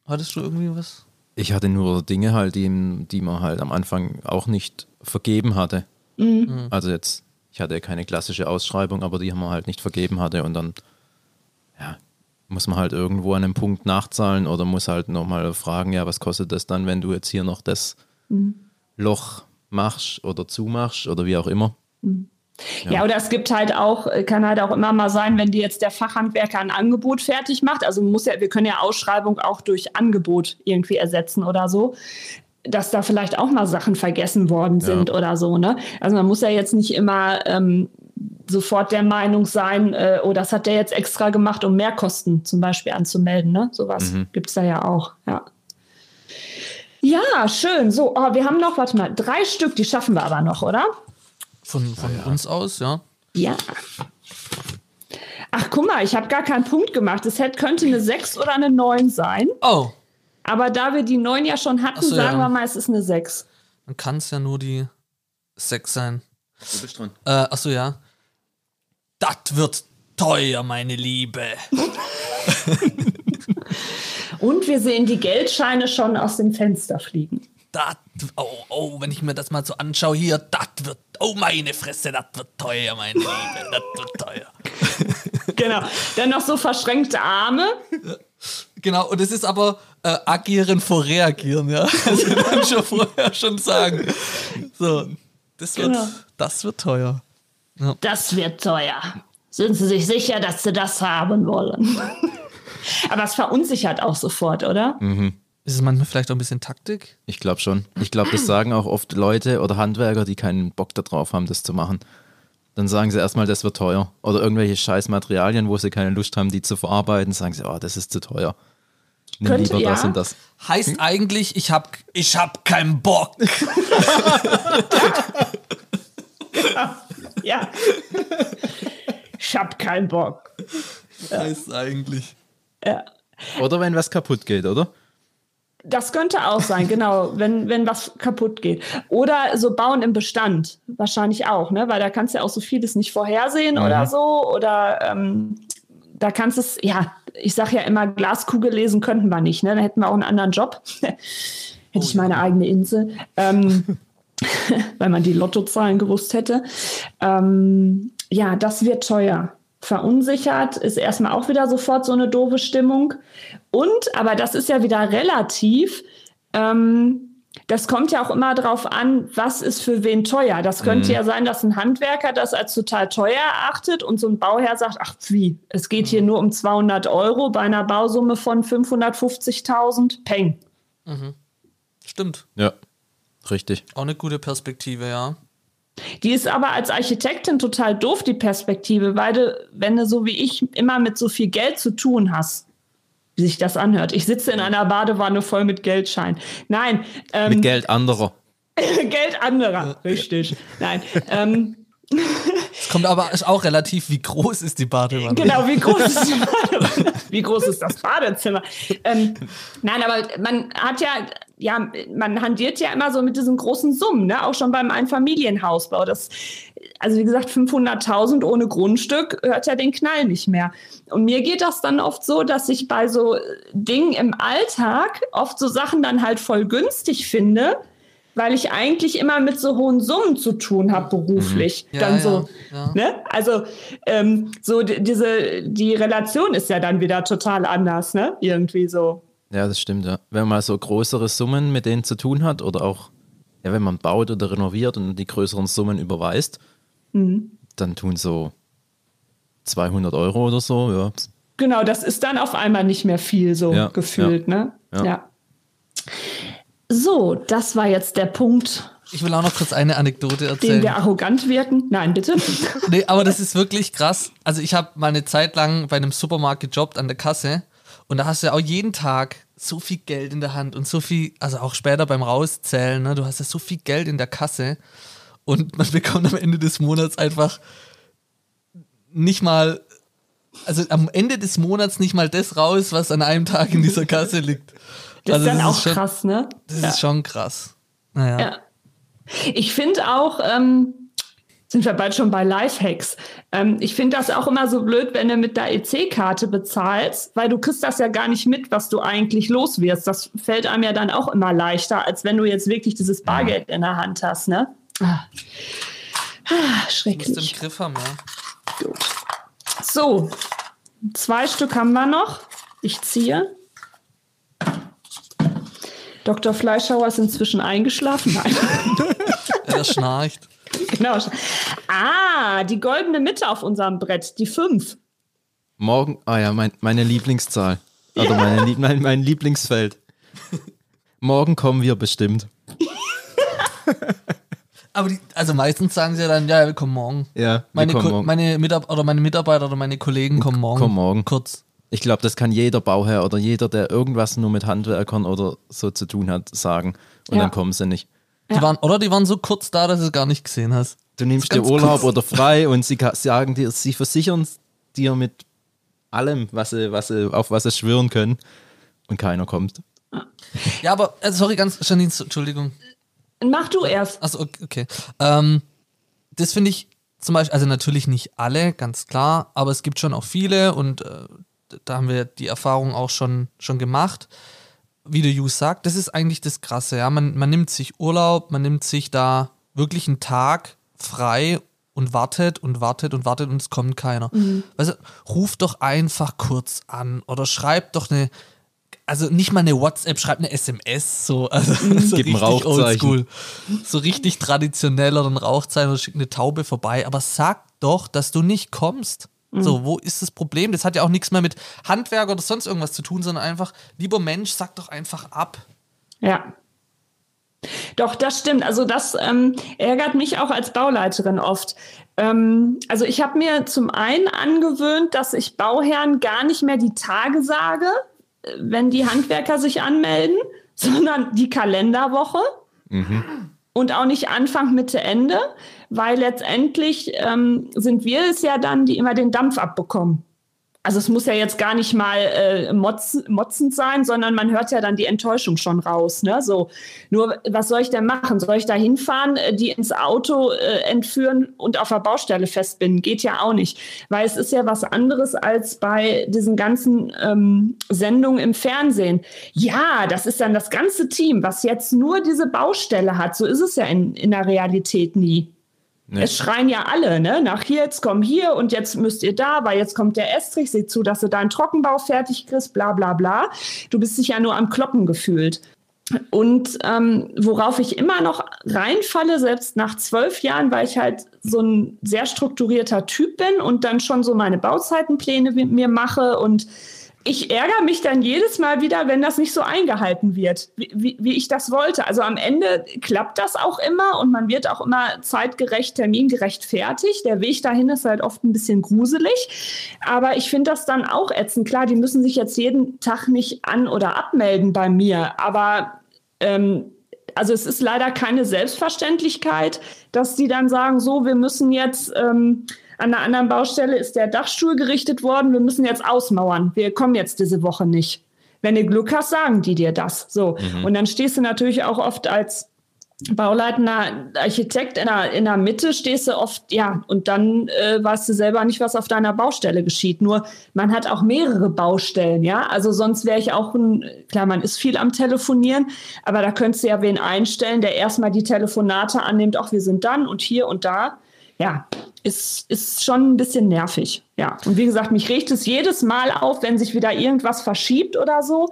Hattest du irgendwie was? Ich hatte nur Dinge halt, die, die man halt am Anfang auch nicht vergeben hatte. Mhm. mhm. Also jetzt, ich hatte keine klassische Ausschreibung, aber die haben wir halt nicht vergeben hatte und dann, ja, muss man halt irgendwo an einem Punkt nachzahlen oder muss halt nochmal fragen, ja, was kostet das dann, wenn du jetzt hier noch das mhm. Loch machst oder zumachst oder wie auch immer. Mhm. Ja. ja. oder es gibt halt auch, kann halt auch immer mal sein, wenn dir jetzt der Fachhandwerker ein Angebot fertig macht. Also muss ja, wir können ja Ausschreibung auch durch Angebot irgendwie ersetzen oder so dass da vielleicht auch mal Sachen vergessen worden sind ja. oder so. Ne? Also man muss ja jetzt nicht immer ähm, sofort der Meinung sein, äh, oh, das hat der jetzt extra gemacht, um Mehrkosten zum Beispiel anzumelden. Ne? Sowas mhm. gibt es da ja auch. Ja. Ja, schön. So, oh, wir haben noch, warte mal, drei Stück, die schaffen wir aber noch, oder? Von, von ja. uns aus, ja. Ja. Ach, guck mal, ich habe gar keinen Punkt gemacht. Es hätte, könnte eine 6 oder eine 9 sein. Oh. Aber da wir die 9 ja schon hatten, so, sagen ja. wir mal, es ist eine 6. Dann kann es ja nur die 6 sein. Du bist dran. Äh, achso, ja. Das wird teuer, meine Liebe. Und wir sehen die Geldscheine schon aus dem Fenster fliegen. Das, oh, oh, wenn ich mir das mal so anschaue hier, das wird, oh meine Fresse, das wird teuer, meine Liebe, das wird teuer. genau, dann noch so verschränkte Arme. Genau, und es ist aber äh, agieren vor reagieren, ja. Also dann schon vorher schon sagen. So, das wird, genau. das wird teuer. Ja. Das wird teuer. Sind Sie sich sicher, dass Sie das haben wollen? Aber es verunsichert auch sofort, oder? Mhm. Ist es manchmal vielleicht auch ein bisschen Taktik? Ich glaube schon. Ich glaube, das sagen auch oft Leute oder Handwerker, die keinen Bock darauf haben, das zu machen. Dann sagen sie erstmal, das wird teuer. Oder irgendwelche scheiß Materialien, wo sie keine Lust haben, die zu verarbeiten, sagen sie, oh, das ist zu teuer. Nimm Könnte, lieber ja. das und das. Heißt eigentlich, ich hab, ich hab keinen Bock. ja. Ich hab keinen Bock. Heißt eigentlich. Ja. Oder wenn was kaputt geht, oder? Das könnte auch sein, genau, wenn, wenn was kaputt geht. Oder so bauen im Bestand, wahrscheinlich auch, ne? Weil da kannst du ja auch so vieles nicht vorhersehen mhm. oder so. Oder ähm, da kannst du es, ja, ich sage ja immer, Glaskugel lesen könnten wir nicht, ne? Dann hätten wir auch einen anderen Job. Hätte oh, ich meine ja. eigene Insel. Ähm, weil man die Lottozahlen gewusst hätte. Ähm, ja, das wird teuer verunsichert, ist erstmal auch wieder sofort so eine doofe Stimmung. Und, aber das ist ja wieder relativ, ähm, das kommt ja auch immer darauf an, was ist für wen teuer. Das könnte mhm. ja sein, dass ein Handwerker das als total teuer erachtet und so ein Bauherr sagt, ach wie, es geht mhm. hier nur um 200 Euro bei einer Bausumme von 550.000, peng. Mhm. Stimmt. Ja, richtig. Auch eine gute Perspektive, ja. Die ist aber als Architektin total doof, die Perspektive, weil du, wenn du so wie ich immer mit so viel Geld zu tun hast, wie sich das anhört. Ich sitze in einer Badewanne voll mit Geldschein. Nein. Ähm, mit Geld anderer. Geld anderer, richtig. Nein. Ähm, es kommt aber auch relativ, wie groß ist die Badewanne? Genau, wie groß ist die Badewanne? Wie groß ist das Badezimmer? Ähm, nein, aber man hat ja, ja, man handiert ja immer so mit diesen großen Summen, ne? auch schon beim Einfamilienhausbau. Das, also wie gesagt, 500.000 ohne Grundstück hört ja den Knall nicht mehr. Und mir geht das dann oft so, dass ich bei so Dingen im Alltag oft so Sachen dann halt voll günstig finde weil ich eigentlich immer mit so hohen Summen zu tun habe beruflich. Mhm. Ja, dann so, ja, ne? Also ähm, so diese die Relation ist ja dann wieder total anders, ne? Irgendwie so. Ja, das stimmt. Ja. Wenn man so größere Summen mit denen zu tun hat oder auch, ja, wenn man baut oder renoviert und die größeren Summen überweist, mhm. dann tun so 200 Euro oder so, ja. Genau, das ist dann auf einmal nicht mehr viel so gefühlt, ne? ja. So, das war jetzt der Punkt. Ich will auch noch kurz eine Anekdote erzählen. Den wir arrogant wirken? Nein, bitte. nee, aber das ist wirklich krass. Also ich habe mal eine Zeit lang bei einem Supermarkt gejobbt an der Kasse und da hast du ja auch jeden Tag so viel Geld in der Hand und so viel, also auch später beim Rauszählen, ne, du hast ja so viel Geld in der Kasse und man bekommt am Ende des Monats einfach nicht mal, also am Ende des Monats nicht mal das raus, was an einem Tag in dieser Kasse liegt. Das also ist dann das auch ist schon, krass, ne? Das ja. ist schon krass. Naja. Ja. Ich finde auch, ähm, sind wir bald schon bei Lifehacks. Ähm, ich finde das auch immer so blöd, wenn du mit der EC-Karte bezahlst, weil du kriegst das ja gar nicht mit, was du eigentlich los wirst. Das fällt einem ja dann auch immer leichter, als wenn du jetzt wirklich dieses Bargeld in der Hand hast, ne? Ah. Ah, schrecklich. Du musst im Griff haben, ja. Gut. So, zwei Stück haben wir noch. Ich ziehe. Dr. Fleischhauer ist inzwischen eingeschlafen. Nein. er schnarcht. genau. Ah, die goldene Mitte auf unserem Brett, die 5. Morgen, ah ja, mein, meine Lieblingszahl. Oder ja. meine, mein, mein Lieblingsfeld. Morgen kommen wir bestimmt. Aber die, also meistens sagen sie ja dann, ja, wir kommen morgen. Ja, meine, kommen morgen. Meine, Mitab oder meine Mitarbeiter oder meine Kollegen kommen morgen. Kommen morgen. Kurz. Ich glaube, das kann jeder Bauherr oder jeder, der irgendwas nur mit Handwerkern oder so zu tun hat, sagen. Und ja. dann kommen sie nicht. Die ja. waren, oder die waren so kurz da, dass du es gar nicht gesehen hast. Du nimmst dir Urlaub kurz. oder frei und sie sagen dir, sie versichern dir mit allem, was sie, was sie, auf was sie schwören können. Und keiner kommt. Ja, aber, äh, sorry, ganz, Janine, Entschuldigung. Mach du erst. Achso, okay. Ähm, das finde ich zum Beispiel, also natürlich nicht alle, ganz klar, aber es gibt schon auch viele und äh, da haben wir die Erfahrung auch schon, schon gemacht. Wie der Jus sagt, das ist eigentlich das Krasse. Ja? Man, man nimmt sich Urlaub, man nimmt sich da wirklich einen Tag frei und wartet und wartet und wartet und es kommt keiner. Mhm. Also ruf doch einfach kurz an oder schreib doch eine, also nicht mal eine WhatsApp, schreib eine SMS, so, also mhm. so Gib richtig oldschool. So richtig traditionell oder ein Rauchzeichen oder schick eine Taube vorbei, aber sag doch, dass du nicht kommst. Mhm. So, wo ist das Problem? Das hat ja auch nichts mehr mit Handwerk oder sonst irgendwas zu tun, sondern einfach, lieber Mensch, sag doch einfach ab. Ja. Doch, das stimmt. Also das ähm, ärgert mich auch als Bauleiterin oft. Ähm, also ich habe mir zum einen angewöhnt, dass ich Bauherren gar nicht mehr die Tage sage, wenn die Handwerker sich anmelden, sondern die Kalenderwoche. Mhm. Und auch nicht Anfang, Mitte, Ende, weil letztendlich ähm, sind wir es ja dann, die immer den Dampf abbekommen. Also es muss ja jetzt gar nicht mal äh, motz, motzend sein, sondern man hört ja dann die Enttäuschung schon raus. Ne? So, nur was soll ich denn machen? Soll ich da hinfahren, äh, die ins Auto äh, entführen und auf der Baustelle festbinden? Geht ja auch nicht, weil es ist ja was anderes als bei diesen ganzen ähm, Sendungen im Fernsehen. Ja, das ist dann das ganze Team, was jetzt nur diese Baustelle hat. So ist es ja in, in der Realität nie. Nee. Es schreien ja alle, ne? Nach hier, jetzt komm hier und jetzt müsst ihr da, weil jetzt kommt der Estrich, sieh zu, dass du deinen Trockenbau fertig kriegst, bla bla bla. Du bist dich ja nur am Kloppen gefühlt. Und ähm, worauf ich immer noch reinfalle, selbst nach zwölf Jahren, weil ich halt so ein sehr strukturierter Typ bin und dann schon so meine Bauzeitenpläne mit mir mache und ich ärgere mich dann jedes Mal wieder, wenn das nicht so eingehalten wird, wie, wie, ich das wollte. Also am Ende klappt das auch immer und man wird auch immer zeitgerecht, termingerecht fertig. Der Weg dahin ist halt oft ein bisschen gruselig. Aber ich finde das dann auch ätzend. Klar, die müssen sich jetzt jeden Tag nicht an- oder abmelden bei mir. Aber ähm, also es ist leider keine Selbstverständlichkeit, dass die dann sagen, so, wir müssen jetzt. Ähm, an einer anderen Baustelle ist der Dachstuhl gerichtet worden. Wir müssen jetzt ausmauern. Wir kommen jetzt diese Woche nicht. Wenn du Glück hast, sagen die dir das. So. Mhm. Und dann stehst du natürlich auch oft als Bauleitender Architekt in der, in der Mitte stehst du oft, ja, und dann äh, weißt du selber nicht, was auf deiner Baustelle geschieht. Nur man hat auch mehrere Baustellen, ja. Also sonst wäre ich auch ein, klar, man ist viel am Telefonieren, aber da könntest du ja wen einstellen, der erstmal die Telefonate annimmt, auch wir sind dann und hier und da ja, ist, ist schon ein bisschen nervig. Ja. Und wie gesagt, mich regt es jedes Mal auf, wenn sich wieder irgendwas verschiebt oder so.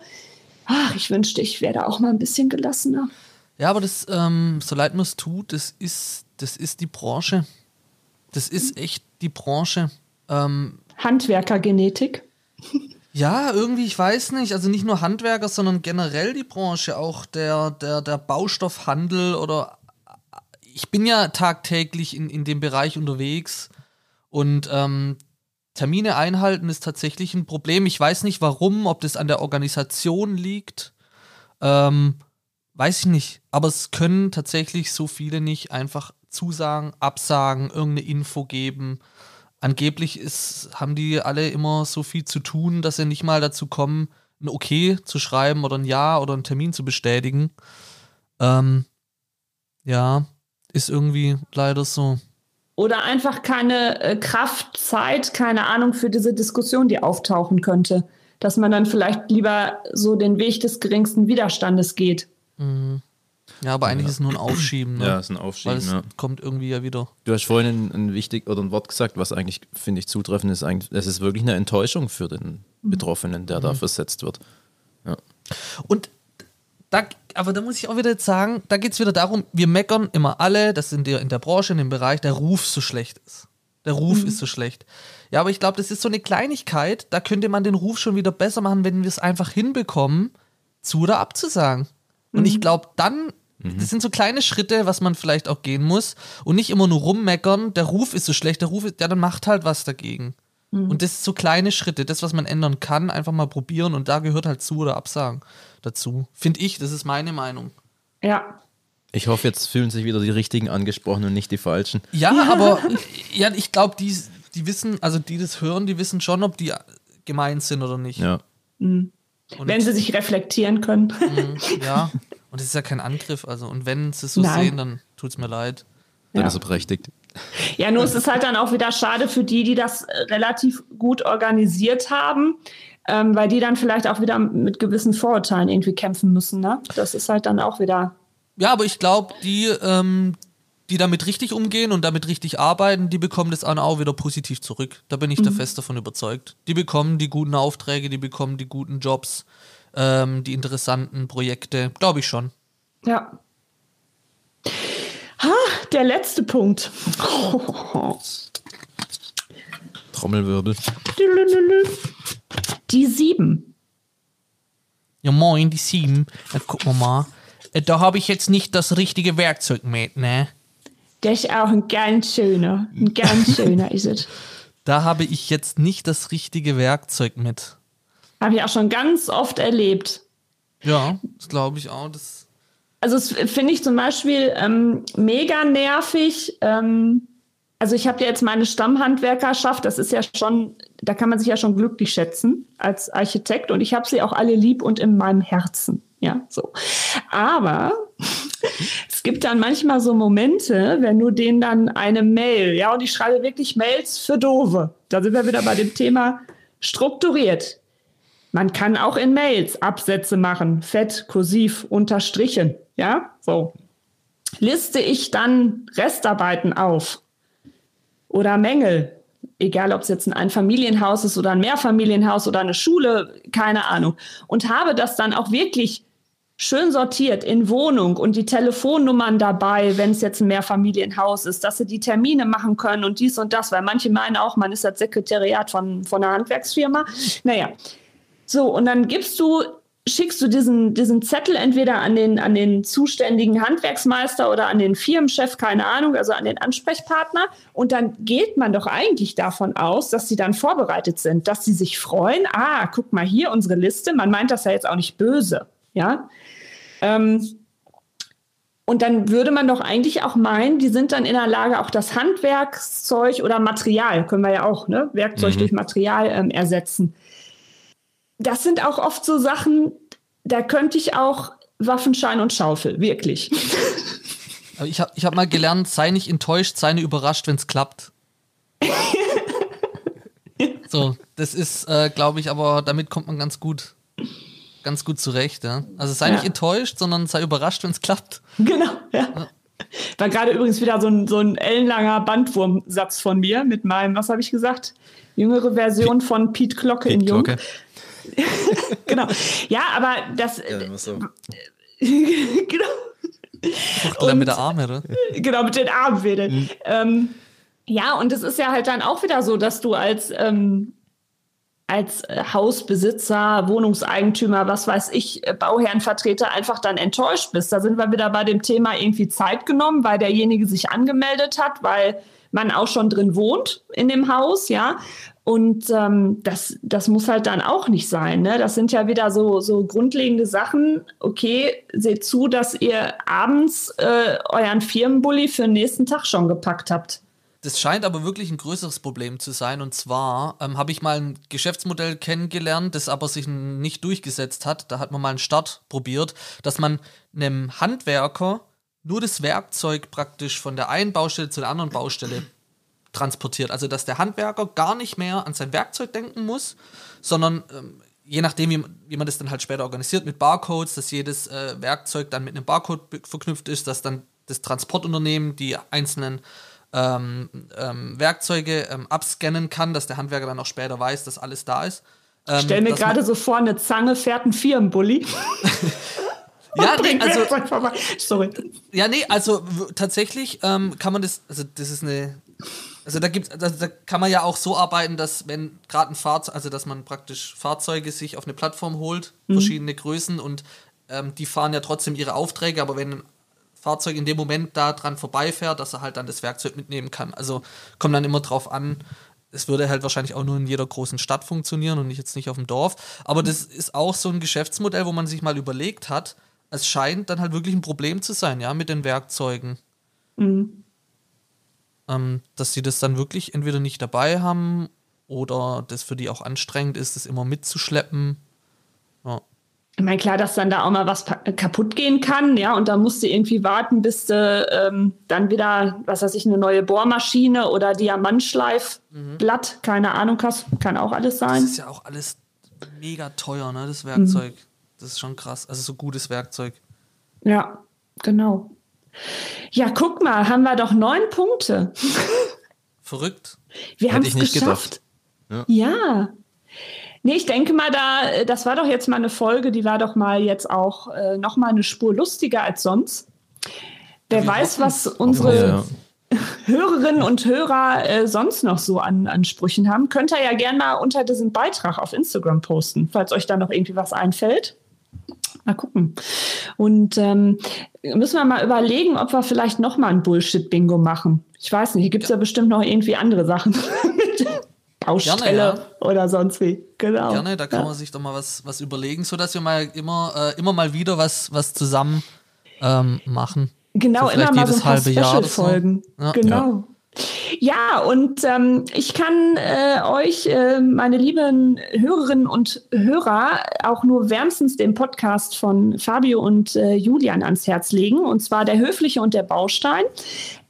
Ach, ich wünschte, ich wäre da auch mal ein bisschen gelassener. Ja, aber das, ähm, so leid man es tut, das ist, das ist die Branche. Das ist echt die Branche. Ähm, Handwerkergenetik. Ja, irgendwie, ich weiß nicht. Also nicht nur Handwerker, sondern generell die Branche, auch der, der, der Baustoffhandel oder ich bin ja tagtäglich in, in dem Bereich unterwegs und ähm, Termine einhalten ist tatsächlich ein Problem. Ich weiß nicht warum, ob das an der Organisation liegt. Ähm, weiß ich nicht. Aber es können tatsächlich so viele nicht einfach zusagen, absagen, irgendeine Info geben. Angeblich ist, haben die alle immer so viel zu tun, dass sie nicht mal dazu kommen, ein Okay zu schreiben oder ein Ja oder einen Termin zu bestätigen. Ähm, ja, ist irgendwie leider so. Oder einfach keine äh, Kraft, Zeit, keine Ahnung für diese Diskussion, die auftauchen könnte. Dass man dann vielleicht lieber so den Weg des geringsten Widerstandes geht. Mhm. Ja, aber eigentlich ja. ist es nur ein Aufschieben. Ne? Ja, es ist ein Aufschieben. Weil es ja. kommt irgendwie ja wieder. Du hast vorhin ein, ein, wichtig oder ein Wort gesagt, was eigentlich, finde ich, zutreffend ist. Eigentlich, es ist wirklich eine Enttäuschung für den mhm. Betroffenen, der mhm. da versetzt wird. Ja. Und da, aber da muss ich auch wieder jetzt sagen, da geht es wieder darum, wir meckern immer alle, dass in der, in der Branche, in dem Bereich, der Ruf so schlecht ist. Der Ruf mhm. ist so schlecht. Ja, aber ich glaube, das ist so eine Kleinigkeit, da könnte man den Ruf schon wieder besser machen, wenn wir es einfach hinbekommen, zu oder abzusagen. Und mhm. ich glaube, dann, mhm. das sind so kleine Schritte, was man vielleicht auch gehen muss und nicht immer nur rummeckern, der Ruf ist so schlecht, der Ruf ist, ja, dann macht halt was dagegen. Mhm. Und das sind so kleine Schritte, das, was man ändern kann, einfach mal probieren und da gehört halt zu oder absagen dazu. Finde ich, das ist meine Meinung. Ja. Ich hoffe, jetzt fühlen sich wieder die Richtigen angesprochen und nicht die Falschen. Ja, aber ja, ich glaube, die, die wissen, also die das hören, die wissen schon, ob die gemeint sind oder nicht. Ja. Mhm. wenn sie sich reflektieren können. Mhm, ja, und es ist ja kein Angriff. Also, und wenn sie es so Nein. sehen, dann tut es mir leid. Dann ja. ist er berechtigt. Ja, nur ist es halt dann auch wieder schade für die, die das relativ gut organisiert haben, ähm, weil die dann vielleicht auch wieder mit gewissen Vorurteilen irgendwie kämpfen müssen. Ne? Das ist halt dann auch wieder. Ja, aber ich glaube, die, ähm, die damit richtig umgehen und damit richtig arbeiten, die bekommen das auch wieder positiv zurück. Da bin ich mhm. da fest davon überzeugt. Die bekommen die guten Aufträge, die bekommen die guten Jobs, ähm, die interessanten Projekte. Glaube ich schon. Ja. Ha, der letzte Punkt. Trommelwirbel. Die sieben. Ja, moin, die sieben. Ja, gucken wir mal. Äh, da habe ich jetzt nicht das richtige Werkzeug mit, ne? Das ist auch ein ganz schöner. Ein ganz schöner ist es. Da habe ich jetzt nicht das richtige Werkzeug mit. Habe ich auch schon ganz oft erlebt. Ja, das glaube ich auch. Das also das finde ich zum Beispiel ähm, mega nervig. Ähm, also ich habe ja jetzt meine Stammhandwerkerschaft, das ist ja schon, da kann man sich ja schon glücklich schätzen als Architekt und ich habe sie auch alle lieb und in meinem Herzen. Ja, so. Aber es gibt dann manchmal so Momente, wenn du denen dann eine Mail, ja, und ich schreibe wirklich Mails für Dove. Da sind wir wieder bei dem Thema strukturiert. Man kann auch in Mails Absätze machen, fett, kursiv, unterstrichen. Ja, so. Liste ich dann Restarbeiten auf? Oder Mängel, egal ob es jetzt ein Einfamilienhaus ist oder ein Mehrfamilienhaus oder eine Schule, keine Ahnung, und habe das dann auch wirklich schön sortiert in Wohnung und die Telefonnummern dabei, wenn es jetzt ein Mehrfamilienhaus ist, dass sie die Termine machen können und dies und das, weil manche meinen auch, man ist das Sekretariat von, von einer Handwerksfirma. Naja, so, und dann gibst du schickst du diesen, diesen Zettel entweder an den, an den zuständigen Handwerksmeister oder an den Firmenchef, keine Ahnung, also an den Ansprechpartner. Und dann geht man doch eigentlich davon aus, dass sie dann vorbereitet sind, dass sie sich freuen. Ah, guck mal hier unsere Liste. Man meint das ja jetzt auch nicht böse. Ja. Ähm, und dann würde man doch eigentlich auch meinen, die sind dann in der Lage, auch das Handwerkszeug oder Material, können wir ja auch, ne? Werkzeug mhm. durch Material ähm, ersetzen das sind auch oft so Sachen, da könnte ich auch Waffenschein und Schaufel, wirklich. Ich habe ich hab mal gelernt, sei nicht enttäuscht, sei nicht überrascht, wenn es klappt. so, das ist, äh, glaube ich, aber damit kommt man ganz gut, ganz gut zurecht. Ja? Also sei ja. nicht enttäuscht, sondern sei überrascht, wenn es klappt. Genau, ja. ja. War gerade übrigens wieder so ein, so ein ellenlanger Bandwurmsatz von mir mit meinem, was habe ich gesagt? Jüngere Version von Pete Glocke Pete in Jung. Glocke. genau. Ja, aber das. Ja, so. genau. Oder mit der Arme, oder? Genau, mit den Armen Mhm. Ähm, ja, und es ist ja halt dann auch wieder so, dass du als, ähm, als Hausbesitzer, Wohnungseigentümer, was weiß ich, Bauherrenvertreter einfach dann enttäuscht bist. Da sind wir wieder bei dem Thema irgendwie Zeit genommen, weil derjenige sich angemeldet hat, weil man auch schon drin wohnt in dem Haus, ja. Und ähm, das, das muss halt dann auch nicht sein. Ne? Das sind ja wieder so, so grundlegende Sachen. Okay, seht zu, dass ihr abends äh, euren Firmenbully für den nächsten Tag schon gepackt habt. Das scheint aber wirklich ein größeres Problem zu sein. Und zwar ähm, habe ich mal ein Geschäftsmodell kennengelernt, das aber sich nicht durchgesetzt hat. Da hat man mal einen Start probiert, dass man einem Handwerker nur das Werkzeug praktisch von der einen Baustelle zur anderen Baustelle transportiert. Also dass der Handwerker gar nicht mehr an sein Werkzeug denken muss, sondern ähm, je nachdem, wie, wie, man das dann halt später organisiert mit Barcodes, dass jedes äh, Werkzeug dann mit einem Barcode verknüpft ist, dass dann das Transportunternehmen die einzelnen ähm, ähm, Werkzeuge ähm, abscannen kann, dass der Handwerker dann auch später weiß, dass alles da ist. Ähm, Stell mir gerade so vor, eine Zange fährt ein Firmenbully. ja, nee, also, Sorry. Ja, nee, also tatsächlich ähm, kann man das, also das ist eine, also da gibt also da kann man ja auch so arbeiten, dass wenn gerade ein Fahrzeug, also dass man praktisch Fahrzeuge sich auf eine Plattform holt, mhm. verschiedene Größen und ähm, die fahren ja trotzdem ihre Aufträge, aber wenn ein Fahrzeug in dem Moment da dran vorbeifährt, dass er halt dann das Werkzeug mitnehmen kann. Also kommt dann immer drauf an, es würde halt wahrscheinlich auch nur in jeder großen Stadt funktionieren und nicht jetzt nicht auf dem Dorf. Aber das ist auch so ein Geschäftsmodell, wo man sich mal überlegt hat, es scheint dann halt wirklich ein Problem zu sein, ja, mit den Werkzeugen. Mhm. Ähm, dass sie das dann wirklich entweder nicht dabei haben oder das für die auch anstrengend ist, das immer mitzuschleppen. Ja. Ich meine, klar, dass dann da auch mal was kaputt gehen kann, ja, und da musst du irgendwie warten, bis du ähm, dann wieder, was weiß ich, eine neue Bohrmaschine oder Diamantschleifblatt, mhm. keine Ahnung hast, kann auch alles sein. Das ist ja auch alles mega teuer, ne, das Werkzeug. Mhm. Das ist schon krass, also so gutes Werkzeug. Ja, genau. Ja, guck mal, haben wir doch neun Punkte. Verrückt. Wir haben es geschafft. Gedacht. Ja. ja. Nee, ich denke mal, da, das war doch jetzt mal eine Folge, die war doch mal jetzt auch äh, noch mal eine Spur lustiger als sonst. Wer ja, weiß, was unsere ja. Hörerinnen und Hörer äh, sonst noch so an Ansprüchen haben. Könnt ihr ja gerne mal unter diesem Beitrag auf Instagram posten, falls euch da noch irgendwie was einfällt. Mal gucken. Und ähm, müssen wir mal überlegen, ob wir vielleicht noch mal ein Bullshit-Bingo machen. Ich weiß nicht, hier gibt es ja. ja bestimmt noch irgendwie andere Sachen. Baustelle Gerne, ja. oder sonst wie. Genau. Gerne, da kann ja. man sich doch mal was, was überlegen, sodass wir mal immer, äh, immer mal wieder was, was zusammen ähm, machen. Genau, so immer mal so ein paar Special-Folgen. So. Ja. Genau. Ja, und ähm, ich kann äh, euch, äh, meine lieben Hörerinnen und Hörer, auch nur wärmstens den Podcast von Fabio und äh, Julian ans Herz legen, und zwar der Höfliche und der Baustein.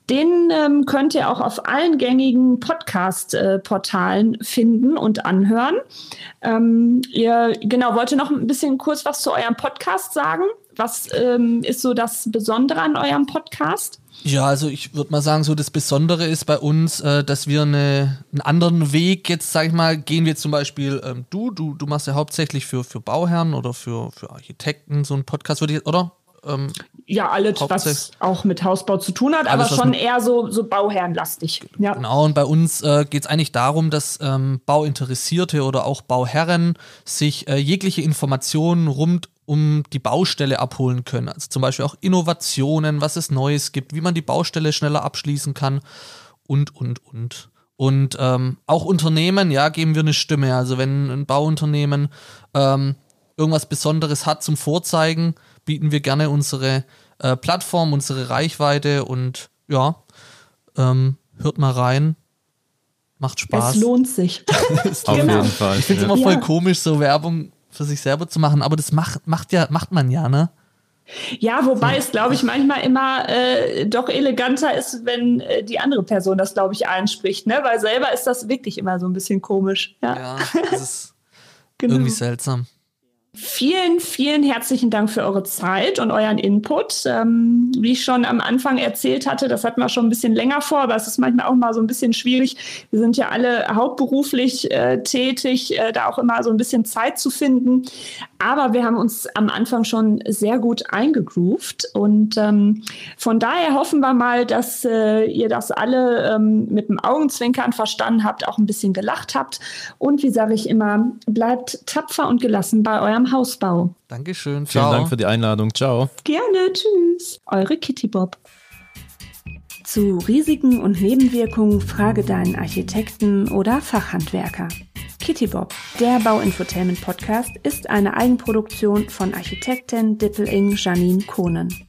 Den ähm, könnt ihr auch auf allen gängigen Podcast-Portalen äh, finden und anhören. Ähm, ihr genau wollt ihr noch ein bisschen kurz was zu eurem Podcast sagen? Was ähm, ist so das Besondere an eurem Podcast? Ja, also ich würde mal sagen, so das Besondere ist bei uns, äh, dass wir eine, einen anderen Weg jetzt, sag ich mal, gehen wir zum Beispiel, ähm, du, du, du machst ja hauptsächlich für, für Bauherren oder für, für Architekten so einen Podcast, würde ich, oder? Ähm, ja, alles, was auch mit Hausbau zu tun hat, alles, aber schon eher so, so bauherrenlastig. Ja. Genau, und bei uns äh, geht es eigentlich darum, dass ähm, Bauinteressierte oder auch Bauherren sich äh, jegliche Informationen rund um die Baustelle abholen können. Also zum Beispiel auch Innovationen, was es Neues gibt, wie man die Baustelle schneller abschließen kann und, und, und. Und ähm, auch Unternehmen, ja, geben wir eine Stimme. Also wenn ein Bauunternehmen ähm, irgendwas Besonderes hat zum Vorzeigen, bieten wir gerne unsere äh, Plattform, unsere Reichweite und ja, ähm, hört mal rein. Macht Spaß. Es lohnt sich. Auf genau. jeden Fall. Ich finde es immer voll komisch, so Werbung für sich selber zu machen, aber das macht, macht ja, macht man ja, ne? Ja, wobei es, glaube ich, manchmal immer äh, doch eleganter ist, wenn äh, die andere Person das, glaube ich, einspricht, ne? Weil selber ist das wirklich immer so ein bisschen komisch. Ja, ja das ist genau. irgendwie seltsam. Vielen, vielen herzlichen Dank für eure Zeit und euren Input. Ähm, wie ich schon am Anfang erzählt hatte, das hatten wir schon ein bisschen länger vor, aber es ist manchmal auch mal so ein bisschen schwierig. Wir sind ja alle hauptberuflich äh, tätig, äh, da auch immer so ein bisschen Zeit zu finden. Aber wir haben uns am Anfang schon sehr gut eingegroovt und ähm, von daher hoffen wir mal, dass äh, ihr das alle ähm, mit dem Augenzwinkern verstanden habt, auch ein bisschen gelacht habt. Und wie sage ich immer, bleibt tapfer und gelassen bei eurem Hausbau. Dankeschön. Ciao. Vielen Dank für die Einladung. Ciao. Gerne. Tschüss. Eure Kitty Bob. Zu Risiken und Nebenwirkungen frage deinen Architekten oder Fachhandwerker. Kitty Bob, der Bauinfotainment Podcast, ist eine Eigenproduktion von Architektin Dippeling Janine Kohnen.